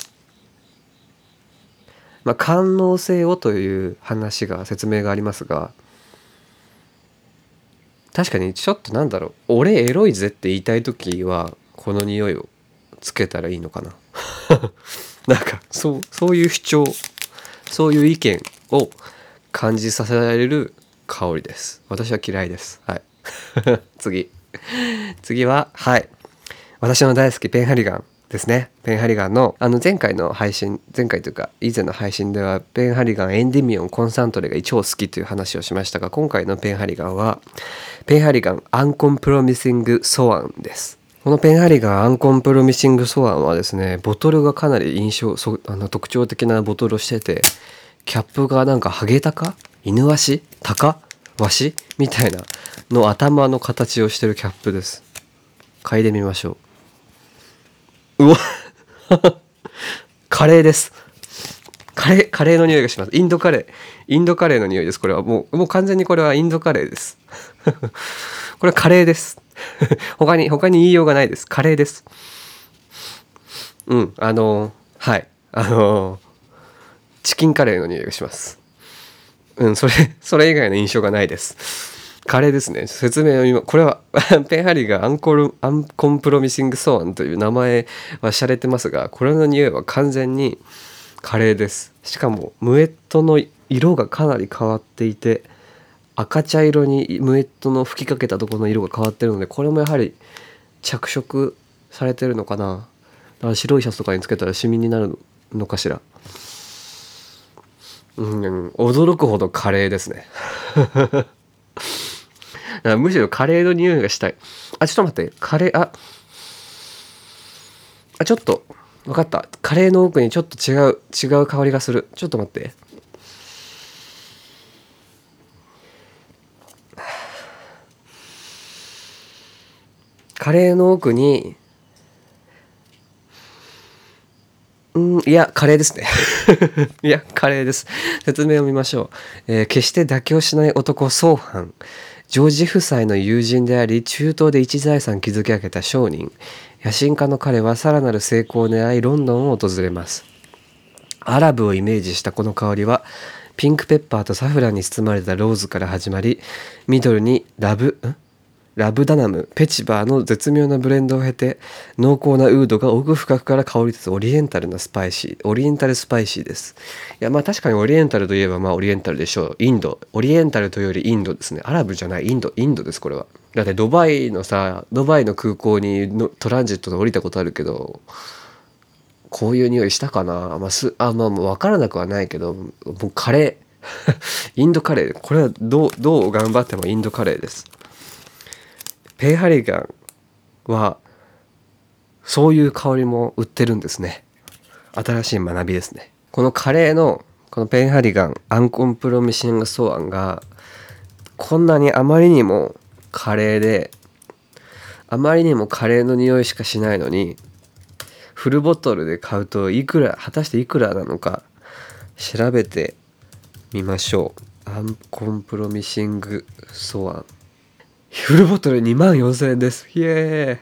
まあ官能性をという話が説明がありますが確かにちょっとなんだろう俺エロいぜって言いたい時はこの匂いをつけたらいいのかな。なんかそうそういう主張そういう意見を感じさせられる香りです。私は嫌いです。はい。次。次ははい。私の大好きペンハリガン。ですね。ペンハリガンのあの前回の配信前回というか以前の配信ではペンハリガンエンディミオンコンサントレが超好きという話をしましたが今回のペンハリガンはペンハリガンアンコンプロミシングソアンです。このペンハリガンアンコンプロミシングソアンはですねボトルがかなり印象そあの特徴的なボトルをしててキャップがなんかハゲタカ？犬足タカワシ？みたいなの頭の形をしてるキャップです。嗅いでみましょう。うわ。カレーです。カレーカレーの匂いがします。インドカレー。インドカレーの匂いです。これは。もうもう完全にこれはインドカレーです。これはカレーです。他に他に言いようがないです。カレーです。うん。あのはい。あのチキンカレーの匂いがします。うん。それそれ以外の印象がないです。カレーですね。説明を今これは ペンハリーがアンコルアンコンプロミシングソーンという名前は洒落てますがこれの匂いは完全にカレーです。しかもムエットの色がかなり変わっていて赤茶色にムエットの吹きかけたところの色が変わってるのでこれもやはり着色されてるのかな。だから白いシャツとかにつけたらシミになるのかしら。うん驚くほどカレーですね。むしろカレーの匂いがしたい。あ、ちょっと待って。カレー、あ、あ、ちょっと、分かった。カレーの奥にちょっと違う、違う香りがする。ちょっと待って。カレーの奥に、うん、いや、カレーですね。いや、カレーです。説明を見ましょう。えー、決して妥協しない男、相反。ジョージ夫妻の友人であり中東で一財産築き上げた商人。野心家の彼はさらなる成功を狙いロンドンを訪れます。アラブをイメージしたこの香りはピンクペッパーとサフランに包まれたローズから始まりミドルにラブん？ラブダナムベチバーの絶妙なブレンドを経て濃厚なウードが奥深くから香り立つオリエンタルなスパイシーオリエンタルスパイシーです。いやまあ確かにオリエンタルといえばまあオリエンタルでしょうインドオリエンタルというよりインド。ですね。アラブじゃない。インドインドですこれは。だってドバイのさドバイの空港にのトランジットで降りたことあるけどこういう匂いしたかな、まあ、すあまあ分からなくはないけどもうカレー。インドカレー。これはどうどう頑張ってもインドカレーです。ペイハリガンはそういう香りも売ってるんですね。新しい学びですね。このカレーのこのペンハリガンアンコンプロミシングソアンがこんなにあまりにもカレーであまりにもカレーの匂いしかしないのにフルボトルで買うといくら果たしていくらなのか調べてみましょう。アンコンプロミシングソアンフルボトル2万4000円です。イエ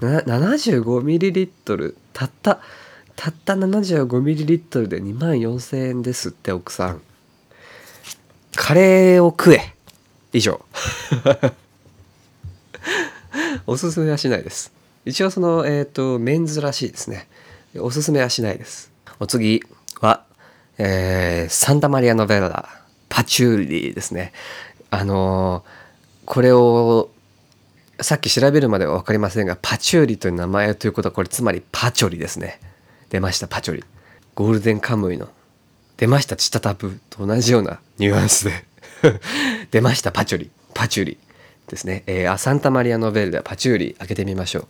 ーイ。75ml たったたった 75ml で2万4000円ですって奥さん。カレーを食え。以上。おすすめはしないです。一応そのえっ、ー、とメンズらしいですね。おすすめはしないです。お次は、えー、サンタマリアノベラパチューリーですね。あのーこれをさっき調べるまでは分かりませんがパチューリという名前ということはこれつまりパチョリですね。出ましたパチョリ。ゴールデンカムイの出ましたチタタプと同じようなニュアンスで。出ましたパチョリ。パチューリ。ですね、えー、サンタマリアノベルではパチューリ。開けてみましょ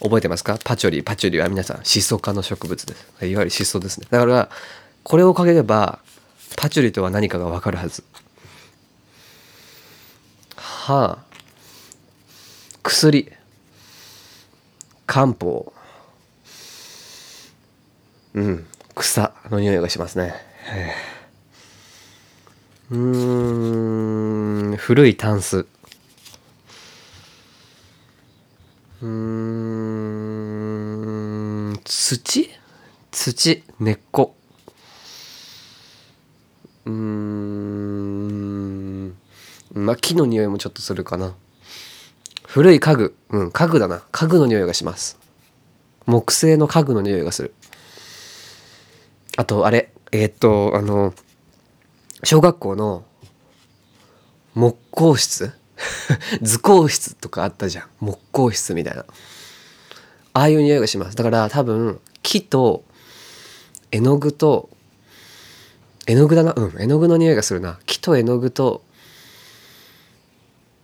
う。覚えてますか？パチョリ。パチューリは皆さんシソ科の植物です。いわゆるシソですね。だからこれをかければパチュリとは何かがわかるはず。は薬漢方。うん草の匂いがしますね。うん古いタンス。うん土？土根っこ。うんまあ木の匂いもちょっとするかな。古い家具。うん家具だな。家具の匂いがします。木製の家具の匂いがする。あとあれ。えー、っとあの小学校の木工室？図工室とかあったじゃん。木工室みたいな。ああいう匂いがします。だから多分木と絵の具と絵の具だな。うん絵の具の匂いがするな。木と絵の具と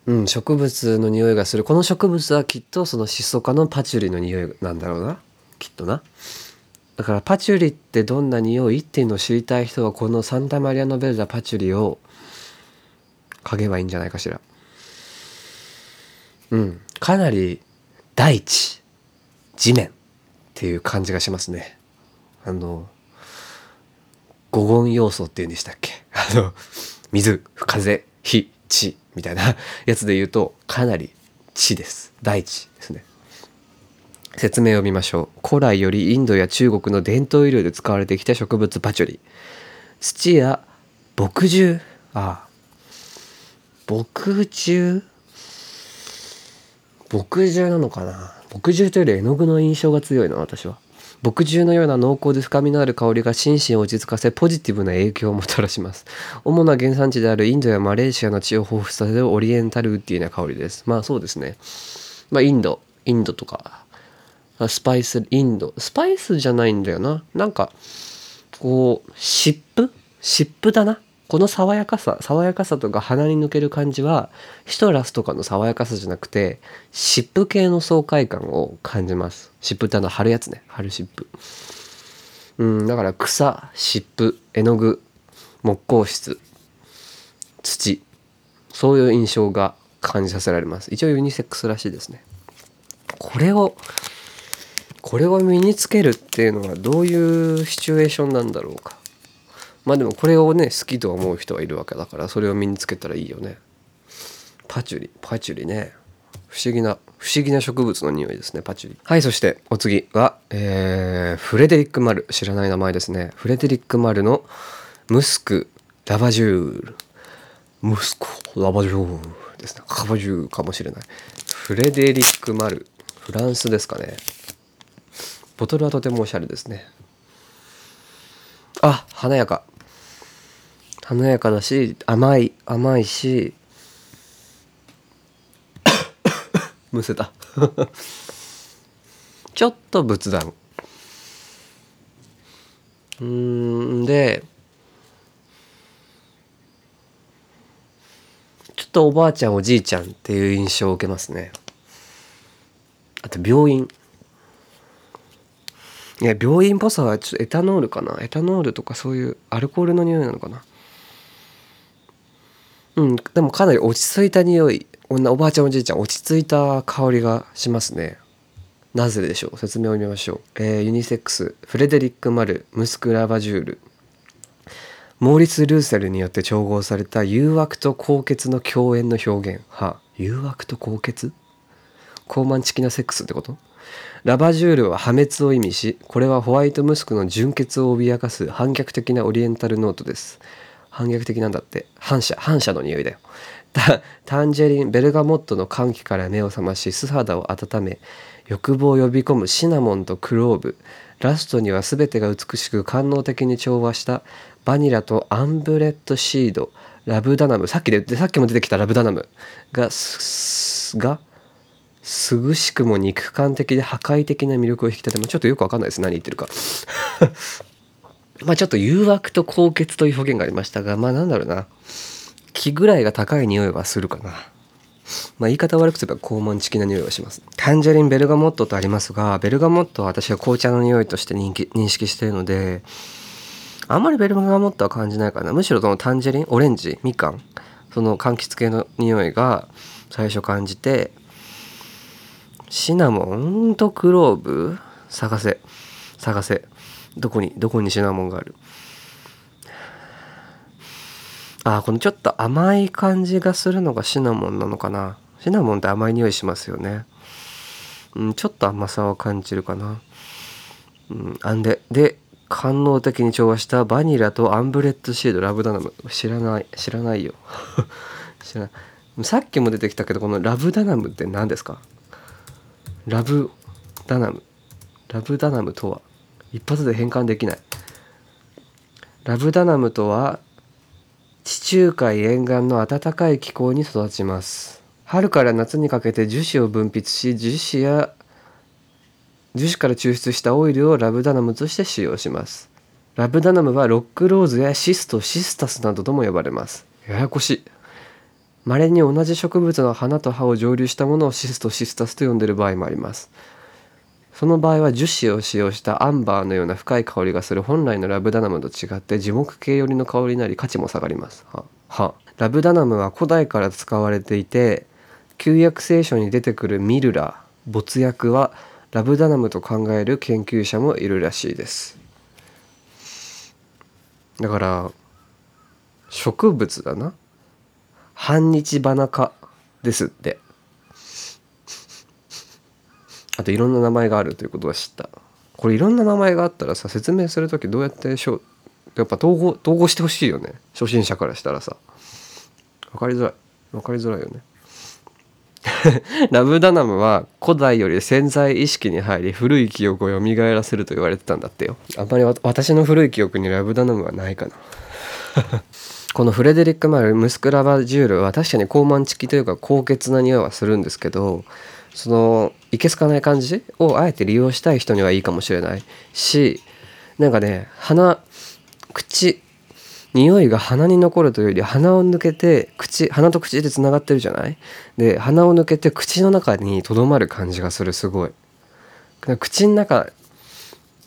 うん植物の匂いがする。この植物はきっとそのシソ科のパチュリの匂いなんだろうな。きっとな。だからパチュリってどんな匂いっていうのを知りたい人はこのサンタマリアノベルダパチュリを嗅げばいいんじゃないかしら。うん。かなり大地地面っていう感じがしますね。あの五言要素っていうんでしたっけ？あの水風火地。みたいな やつで言うとかなり地です。大地ですね。説明を見ましょう。古来よりインドや中国の伝統医療で使われてきた植物パチョリ。土や牧獣ああ。牧獣牧獣なのかな？牧獣というより絵の具の印象が強いな私は。牧汁のような濃厚で深みのある香りが心身を落ち着かせポジティブな影響をもたらします。主な原産地であるインドやマレーシアの地を彷彿させるオリエンタルウッディな香りです。まあそうですね。まあインド。インドとか。スパイス。インド。スパイスじゃないんだよな。なんかこう湿布湿布だな。この爽やかさ爽やかさとか鼻に抜ける感じはシトラスとかの爽やかさじゃなくて湿布系の爽快感を感じます。湿布ってあの貼るやつね。貼る湿布。うんだから草湿布絵の具木工室土。そういう印象が感じさせられます。一応ユニセックスらしいですね。これをこれを身につけるっていうのはどういうシチュエーションなんだろうか。まあでもこれをね好きと思う人はいるわけだからそれを身につけたらいいよね。パチュリパチュリね。不思議な不思議な植物の匂いですねパチュリ。はいそしてお次は、えー、フレデリック・マル。知らない名前ですね。フレデリック・マルのムスク・ラバジュール。ムスク・ラバジュールですね。カバジューかもしれない。フレデリック・マルフランスですかね。ボトルはとてもおしゃれですね。あ華やか。華やかだし甘い甘いし むせた。ちょっと仏壇。うんでちょっとおばあちゃんおじいちゃんっていう印象を受けますね。あと病院。いや病院っぽさはちょっとエタノールかな。エタノールとかそういうアルコールの匂いなのかな。うんでもかなり落ち着いた匂い。女おばあちゃんおじいちゃん落ち着いた香りがしますね。なぜでしょう？説明を見ましょう、えー、ユニセックス。フレデリック・マルムスク・ラバジュール。モーリス・ルーセルによって調合された誘惑と高潔の共演の表現。は誘惑と高潔？高慢チキなセックスってこと？ラバジュールは破滅を意味しこれはホワイトムスクの純潔を脅かす反逆的なオリエンタルノートです。反逆的なんだって。反射反射の匂いだよ。タンジェリンベルガモットの歓喜から目を覚まし素肌を温め欲望を呼び込むシナモンとクローブ。ラストには全てが美しく官能的に調和したバニラとアンブレッドシード。ラブダナム。さっきでさっきも出てきたラブダナム。がすが涼しくも肉感的で破壊的な魅力を引き立てまあちょっとよくわかんないです。何言ってるか。まあちょっと誘惑と高潔という表現がありましたがまあなんだろうな。気ぐらいが高い匂いはするかな。まあ、言い方悪くすれば高慢チキな匂いはします。タンジェリンベルガモットとありますがベルガモットは私は紅茶の匂いとして認認識しているのであんまりベルガモットは感じないかな。むしろそのタンジェリンオレンジみかんその柑橘系の匂いが最初感じてシナモンとクローブ探せ探せ。どこにどこにシナモンがある？あこのちょっと甘い感じがするのがシナモンなのかな？シナモンって甘い匂いしますよね。うんちょっと甘さを感じるかな。うんあんでで官能的に調和したバニラとアンブレッドシードラブダナム。知らない知らないよ。知らない。さっきも出てきたけどこのラブダナムって何ですか？ラブダナム。ラブダナムとは？一発で変換できない。ラブダナムとは地中海沿岸の暖かい気候に育ちます。春から夏にかけて樹脂を分泌し樹脂や樹脂から抽出したオイルをラブダナムとして使用します。ラブダナムはロックローズやシストシスタスなどとも呼ばれます。ややこしい。稀に同じ植物の花と葉を蒸留したものをシストシスタスと呼んでいる場合もあります。その場合は樹脂を使用したアンバーのような深い香りがする本来のラブダナムと違って樹木系寄りの香りになり価値も下がります。はは。ラブダナムは古代から使われていて旧約聖書に出てくるミルラ没薬はラブダナムと考える研究者もいるらしいです。だから植物だな。半日花科ですって。あといろんな名前があるということは知った。これいろんな名前があったらさ説明する時どうやってしょやっぱ統合統合してほしいよね。初心者からしたらさ。分かりづらい。分かりづらいよね。ラブダナムは古代より潜在意識に入り古い記憶を蘇らせると言われてたんだってよ。あんまり私の古い記憶にラブダナムはないかな。このフレデリック・マルムスクラバジュールは確かに高慢チキというか高潔な匂いはするんですけどそのいけすかない感じをあえて利用したい人にはいいかもしれないしなんかね鼻口匂いが鼻に残るというより鼻を抜けて口鼻と口でつながってるじゃない？で鼻を抜けて口の中にとどまる感じがするすごい。口の中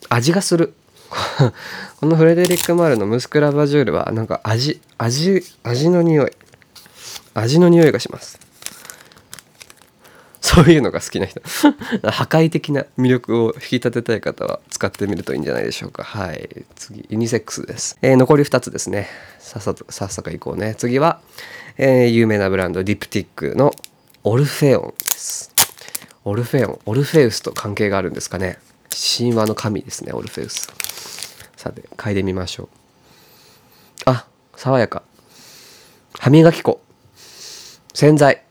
味がする。このフレデリック・マールのムスクラバジュールはなんか味味味の匂い。味の匂いがします。そういうのが好きな人。破壊的な魅力を引き立てたい方は使ってみるといいんじゃないでしょうか。はい。次ユニセックスです、えー、残り2つですね。さっさとさっさといこうね。次は、えー、有名なブランドディプティックのオルフェオンです。オルフェオンオルフェウスと関係があるんですかね。神話の神ですねオルフェウス。さて嗅いでみましょう。あ爽やか。歯磨き粉。洗剤。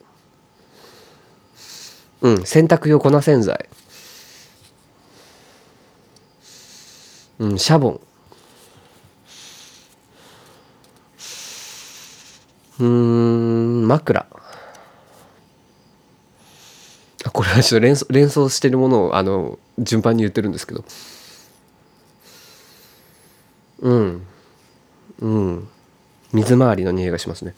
うん洗濯用粉洗剤。うんシャボン。うん枕。これはちょっと連想連想してるものをあの順番に言ってるんですけど。うん。うん。水回りの匂いがしますね。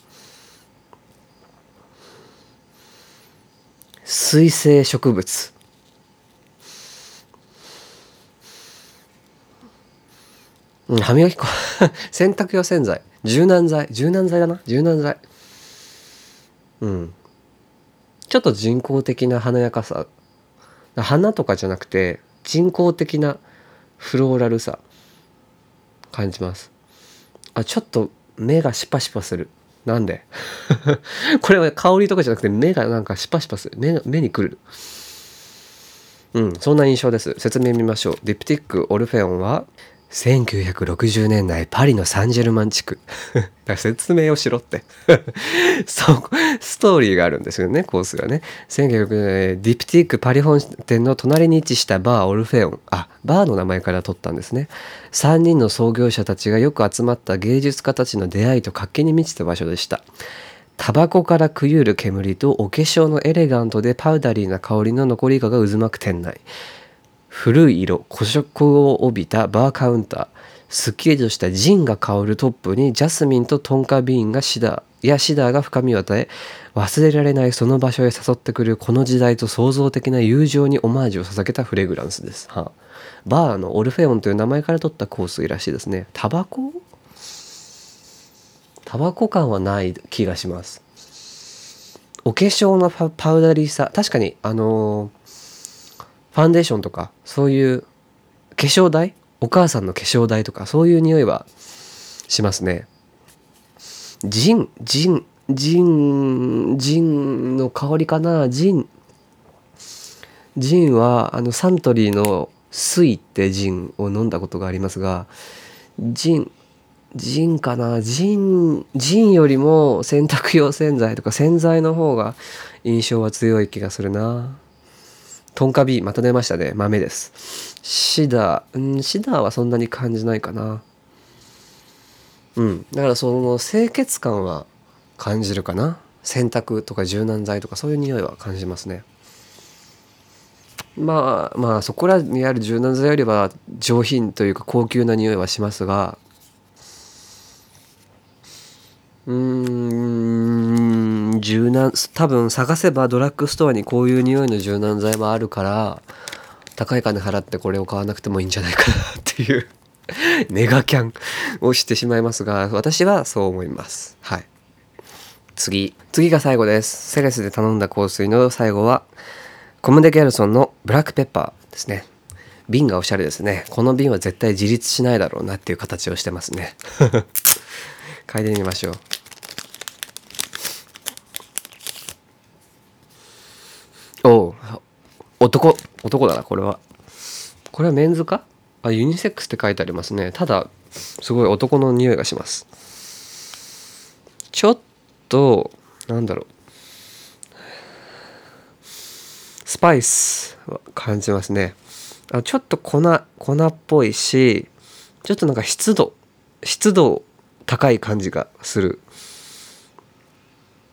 水生植物。うん、歯磨き粉。洗濯用洗剤。柔軟剤。柔軟剤だな。柔軟剤。うん。ちょっと人工的な華やかさ。花とかじゃなくて人工的なフローラルさ。感じます。あちょっと目がシパシパする。なんで？これは香りとかじゃなくて目がなんかシパシパする。目目にくる。うんそんな印象です。説明見ましょう。ディプティックオルフェオンは1960年代パリのサンジェルマン地区。説明をしろって。そうストーリーがあるんですよねコースがね。1960年ディプティックパリ本店の隣に位置したバーオルフェオン。あバーの名前から取ったんですね。3人の創業者たちがよく集まった芸術家たちの出会いと活気に満ちた場所でした。タバコからくゆる煙とお化粧のエレガントでパウダリーな香りの残り香が渦巻く店内。古い色古色を帯びたバーカウンターすっきりとしたジンが香るトップにジャスミンとトンカビーンがシダーやシダーが深みを与え忘れられないその場所へ誘ってくるこの時代と創造的な友情にオマージュを捧げたフレグランスです。はあ、バーのオルフェオンという名前から取った香水らしいですね。タバコ？タバコ感はない気がします。お化粧のパウダリーさ確かにあのーファンデーションとかそういう化粧台？お母さんの化粧台とかそういう匂いはしますね。ジンジンジンジンの香りかな？ジン。ジンはあのサントリーの水ってジンを飲んだことがありますがジンジンかな？ジンジンよりも洗濯用洗剤とか洗剤の方が印象は強い気がするな。トンカビまた出ましたね。豆です。シダーうんシダーはそんなに感じないかな。うん。だからその清潔感は感じるかな。洗濯とか柔軟剤とかそういう匂いは感じますね。まあまあそこらにある柔軟剤よりは上品というか高級な匂いはしますがうーん柔軟多分探せばドラッグストアにこういう匂いの柔軟剤もあるから高い金払ってこれを買わなくてもいいんじゃないかなっていう ネガキャンをしてしまいますが私はそう思います。はい。次次が最後です。セレスで頼んだ香水の最後はコムデ・ギャルソンのブラックペッパーですね。瓶がおしゃれですね。この瓶は絶対自立しないだろうなっていう形をしてますね。嗅いでみましょう。お男男だなこれは。これはメンズか？あユニセックスって書いてありますね。ただすごい男の匂いがします。ちょっとなんだろう。スパイスは感じますね。あちょっと粉粉っぽいしちょっとなんか湿度湿度高い感じがする。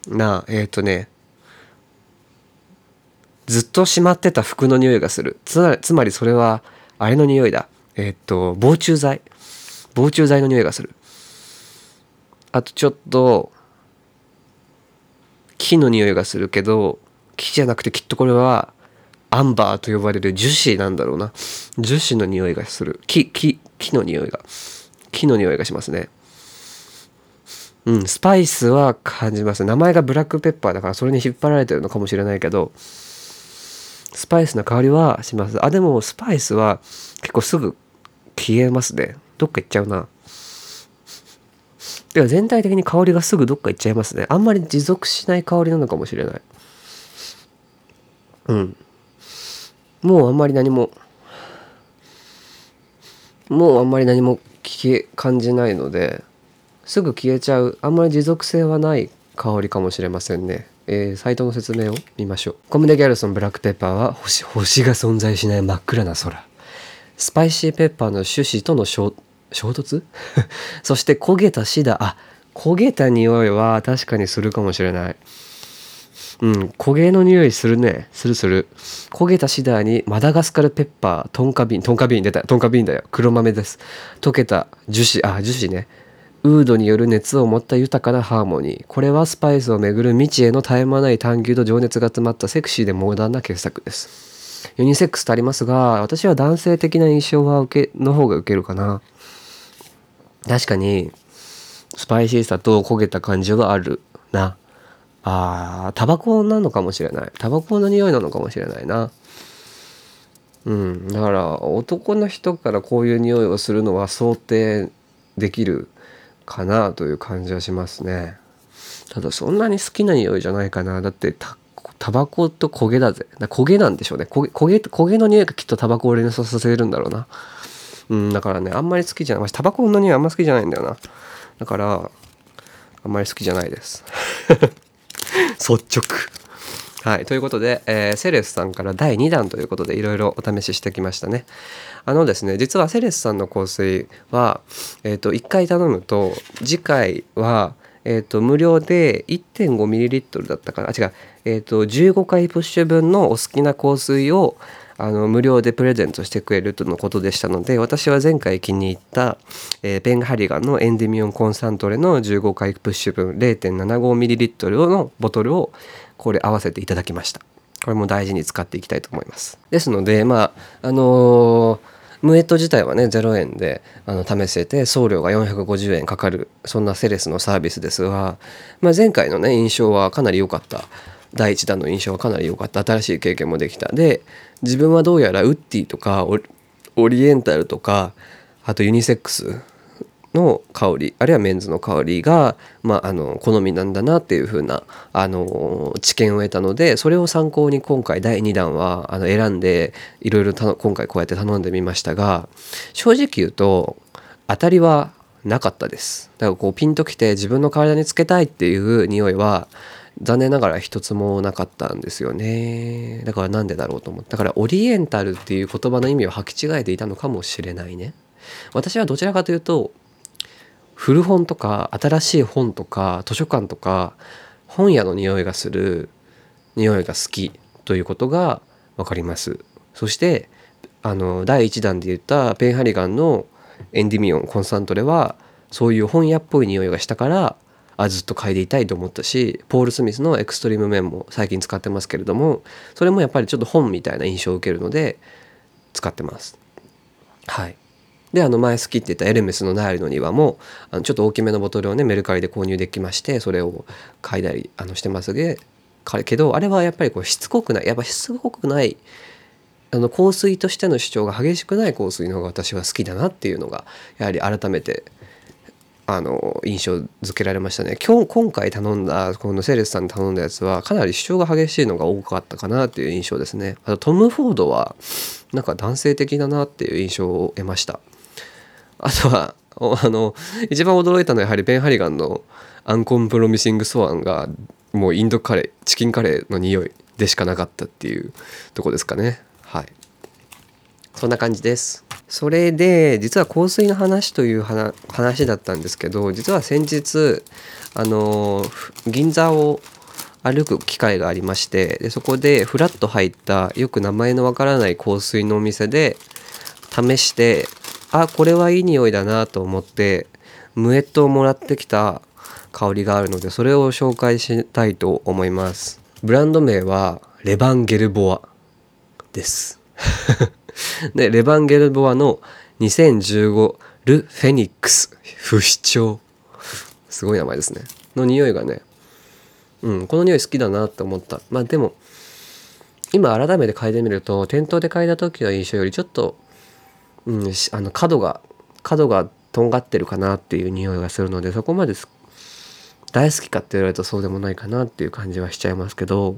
なえっ、ー、とねずっとしまってた服の匂いがする。つまりそれはあれの匂いだ。えっ、と防虫剤。防虫剤の匂いがする。あとちょっと木の匂いがするけど木じゃなくてきっとこれはアンバーと呼ばれる樹脂なんだろうな。樹脂の匂いがする。木木木の匂いが。木の匂いがしますね。うん、スパイスは感じます。名前がブラックペッパーだからそれに引っ張られてるのかもしれないけど、スパイスの香りはします。あ、でもスパイスは結構すぐ消えますね。どっか行っちゃうな。では全体的に香りがすぐどっか行っちゃいますね。あんまり持続しない香りなのかもしれない。うん。もうあんまり何も、もうあんまり何も聞け、感じないので、すぐ消えちゃうあんまり持続性はない香りかもしれませんね。えー、サイトの説明を見ましょう。コムデ・ギャルソンブラックペッパーは星星が存在しない真っ暗な空。スパイシーペッパーの種子との衝突？そして焦げたシダあ焦げた匂いは確かにするかもしれない。うん、焦げの匂いするね。するする。焦げたシダーにマダガスカルペッパー、トンカビン、トンカビン出た。トンカビンだよ。黒豆です。溶けた樹脂、あ、樹脂ね。ウードによる熱を持った豊かなハーモニー。これはスパイスをめぐる未知への絶え間ない探求と情熱が詰まったセクシーでモーダンな傑作です。ユニセックスとありますが私は男性的な印象は受けの方が受けるかな。確かにスパイシーさと焦げた感じはあるな。あタバコなのかもしれない。タバコの匂いなのかもしれないな。うんだから男の人からこういう匂いをするのは想定できるかなという感じはしますね。ただそんなに好きな匂いじゃないかな。だってタバコと焦げだぜ。焦げなんでしょうね。焦げ焦げ焦げの匂いがきっとタバコを連想させるんだろうな。うんだからねあんまり好きじゃない。タバコの匂いあんま好きじゃないんだよな。だからあんまり好きじゃないです。率直。はい。ということで、えー、セレスさんから第2弾ということでいろいろお試ししてきましたね。あのですね、実はセレスさんの香水は、え、ー、と、1回頼むと、次回は、え、ー、と、無料で 1.5ml だったかな。違う。えっ、と、15回プッシュ分のお好きな香水を、あの無料でプレゼントしてくれるとのことでしたので私は前回気に入った、えー、ベンハリガンのエンデミオンコンサントレの15回プッシュ分 0.75ml のボトルをこれ合わせていただきましたこれも大事に使っていきたいと思いますですのでまああのームエット自体はね0円であの試せて送料が450円かかるそんなセレスのサービスですが、まあ、前回のね印象はかなり良かった。第1弾の印象はかなり良かった。新しい経験もできた。で自分はどうやらウッディとかオリエンタルとかあとユニセックスの香りあるいはメンズの香りが、まあ、あの好みなんだなっていう風なあな知見を得たのでそれを参考に今回第2弾はあの選んでいろいろ今回こうやって頼んでみましたが正直言うと当たりはなかったです。だからこうピンときて自分の体につけたいっていう匂いは残念ながら一つもなかったんですよね。だからなんでだろうと思っただからオリエンタルっていう言葉の意味を履き違えていたのかもしれないね。私はどちらかというと古本とか新しい本とか図書館とか本屋の匂いがする匂いが好きということが分かります。そしてあの第1弾で言ったペンハリガンのエンディミオンコンサントレはそういう本屋っぽい匂いがしたからあずっと嗅いでいたいと思ったしポール・スミスのエクストリームメンも最近使ってますけれどもそれもやっぱりちょっと本みたいな印象を受けるので使ってます。はい。であの前好きって言ったエルメスのナイルの庭もあのちょっと大きめのボトルをねメルカリで購入できましてそれを嗅いだりあのしてますけどあれはやっぱりこうしつこくないやっぱしつこくないあの香水としての主張が激しくない香水の方が私は好きだなっていうのがやはり改めてあの印象づけられましたね。今日今回頼んだこのセレスさんに頼んだやつはかなり主張が激しいのが多かったかなっていう印象ですね。あとトム・フォードはなんか男性的だなっていう印象を得ました。あとはあの一番驚いたのはやはりベン・ハリガンのアンコンプロミシング・ソアンがもうインドカレーチキンカレーの匂いでしかなかったっていうとこですかね。はい。そんな感じです。それで実は香水の話という話だったんですけど実は先日あの銀座を歩く機会がありましてでそこでフラッと入ったよく名前のわからない香水のお店で試してあこれはいい匂いだなと思ってムエットをもらってきた香りがあるのでそれを紹介したいと思いますブランド名はレバンゲルボアです で、レバンゲルボアの2015ル・フェニックス不死鳥。すごい名前ですね。の匂いがね、うん、この匂い好きだなって思った。まあでも、今改めて嗅いでみると、店頭で嗅いだ時の印象よりちょっと、うん、あの角が、角がとんがってるかなっていう匂いがするので、そこまで大好きかって言われるとそうでもないかなっていう感じはしちゃいますけど、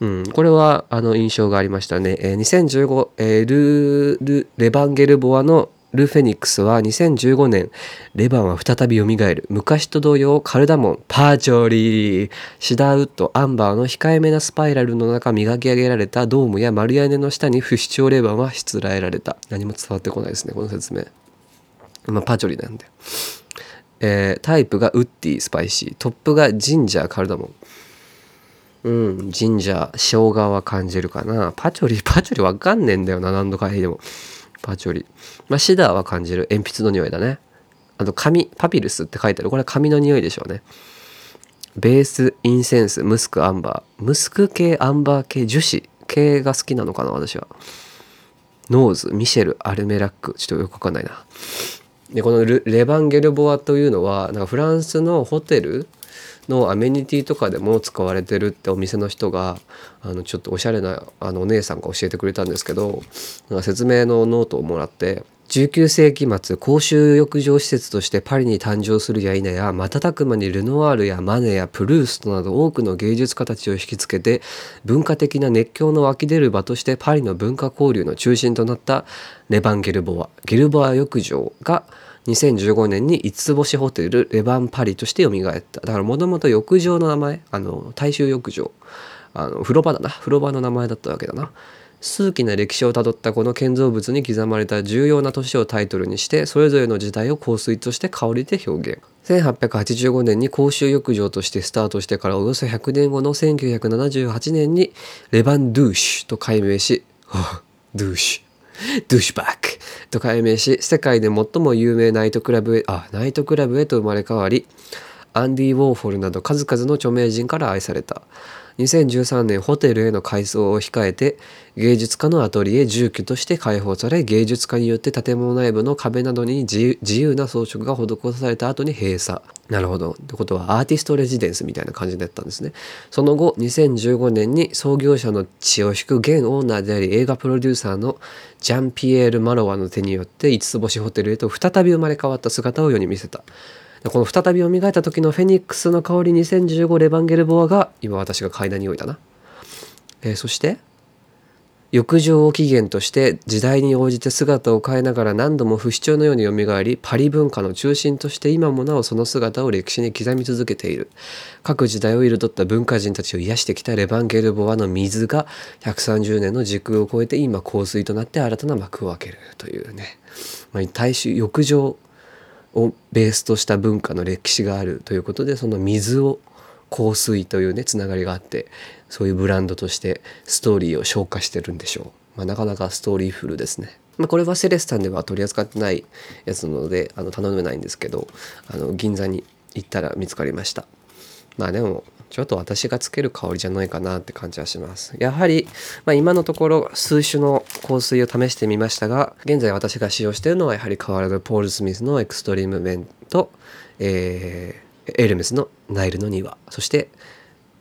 うん、これはあの印象がありましたね。えー、2015、えー、ルルレバンゲルボアのル・フェニックスは2015年、レバンは再び蘇る。昔と同様、カルダモン、パーチョリー、シダーウッド、アンバーの控えめなスパイラルの中磨き上げられたドームや丸屋根の下に不死鳥レバンはしつらえられた。何も伝わってこないですね、この説明。まあ、パーチョリーなんで。えー、タイプがウッディ、スパイシー。トップがジンジャー、カルダモン。うん、ジンジャー、生姜は感じるかな。パチョリ、パチョリわかんねえんだよな、何度かいでも。パチョリ。まあ、シダーは感じる。鉛筆の匂いだね。あと、紙、パピルスって書いてある。これは紙の匂いでしょうね。ベース、インセンス、ムスク、アンバー。ムスク系、アンバー系、樹脂系が好きなのかな、私は。ノーズ、ミシェル、アルメラック。ちょっとよくわかんないな。で、このレバンゲルボアというのは、なんかフランスのホテルのアメニティとかでも使われてるってお店の人があのちょっとおしゃれなあのお姉さんが教えてくれたんですけどなんか説明のノートをもらって19世紀末公衆浴場施設としてパリに誕生するや否や瞬く間にルノワールやマネやプルーストなど多くの芸術家たちを引きつけて文化的な熱狂の湧き出る場としてパリの文化交流の中心となったレバン・ゲルボアゲルボア浴場が2015年に五つ星ホテルレバンパリとして蘇った。だからもともと浴場の名前あの大衆浴場。あの風呂場だな。風呂場の名前だったわけだな。数奇な歴史をたどったこの建造物に刻まれた重要な都市をタイトルにしてそれぞれの時代を香水として香りで表現。1885年に公衆浴場としてスタートしてからおよそ100年後の1978年にレバン・ドゥーシュと改名し ドゥーシュ。ドゥシュバックと改名し世界で最も有名ナイトクラブへあナイトクラブへと生まれ変わりアンディ・ウォーホルなど数々の著名人から愛された。2013年ホテルへの改装を控えて芸術家のアトリエ住居として開放され芸術家によって建物内部の壁などに自由な装飾が施された後に閉鎖。なるほど。ってことはアーティストレジデンスみたいな感じだったんですね。その後2015年に創業者の血を引く現オーナーであり映画プロデューサーのジャンピエール・マロワの手によって五つ星ホテルへと再び生まれ変わった姿を世に見せた。この再び蘇った時のフェニックスの香り2015レバンゲルボアが今私が嗅いだ匂いだな、えー、そして浴場を起源として時代に応じて姿を変えながら何度も不死鳥のようによみがえりパリ文化の中心として今もなおその姿を歴史に刻み続けている。各時代を彩った文化人たちを癒してきたレバンゲルボアの水が130年の時空を超えて今香水となって新たな幕を開けるというね、まあ、大衆浴場をベースとした文化の歴史があるということでその水を香水というねつながりがあってそういうブランドとしてストーリーを消化してるんでしょう、まあ、なかなかストーリーフルですね、まあ、これはセレスタンでは取り扱ってないやつなのであの頼めないんですけどあの銀座に行ったら見つかりました。まあでもちょっと私がつける香りじゃないかなって感じはします。やはり、まあ、今のところ数種の香水を試してみましたが、現在私が使用しているのはやはり変わらずポール・スミスのエクストリームメンと、えー、エルメスのナイルの庭、そして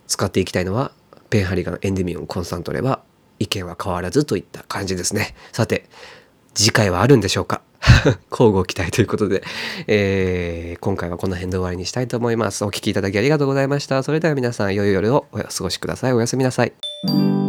使っていきたいのはペンハリガンエンデミオンコンスタントレは意見は変わらずといった感じですね。さて、次回はあるんでしょうか？交互期待ということで、えー、今回はこの辺で終わりにしたいと思います。お聴きいただきありがとうございました。それでは皆さん、良い夜をお過ごしください。おやすみなさい。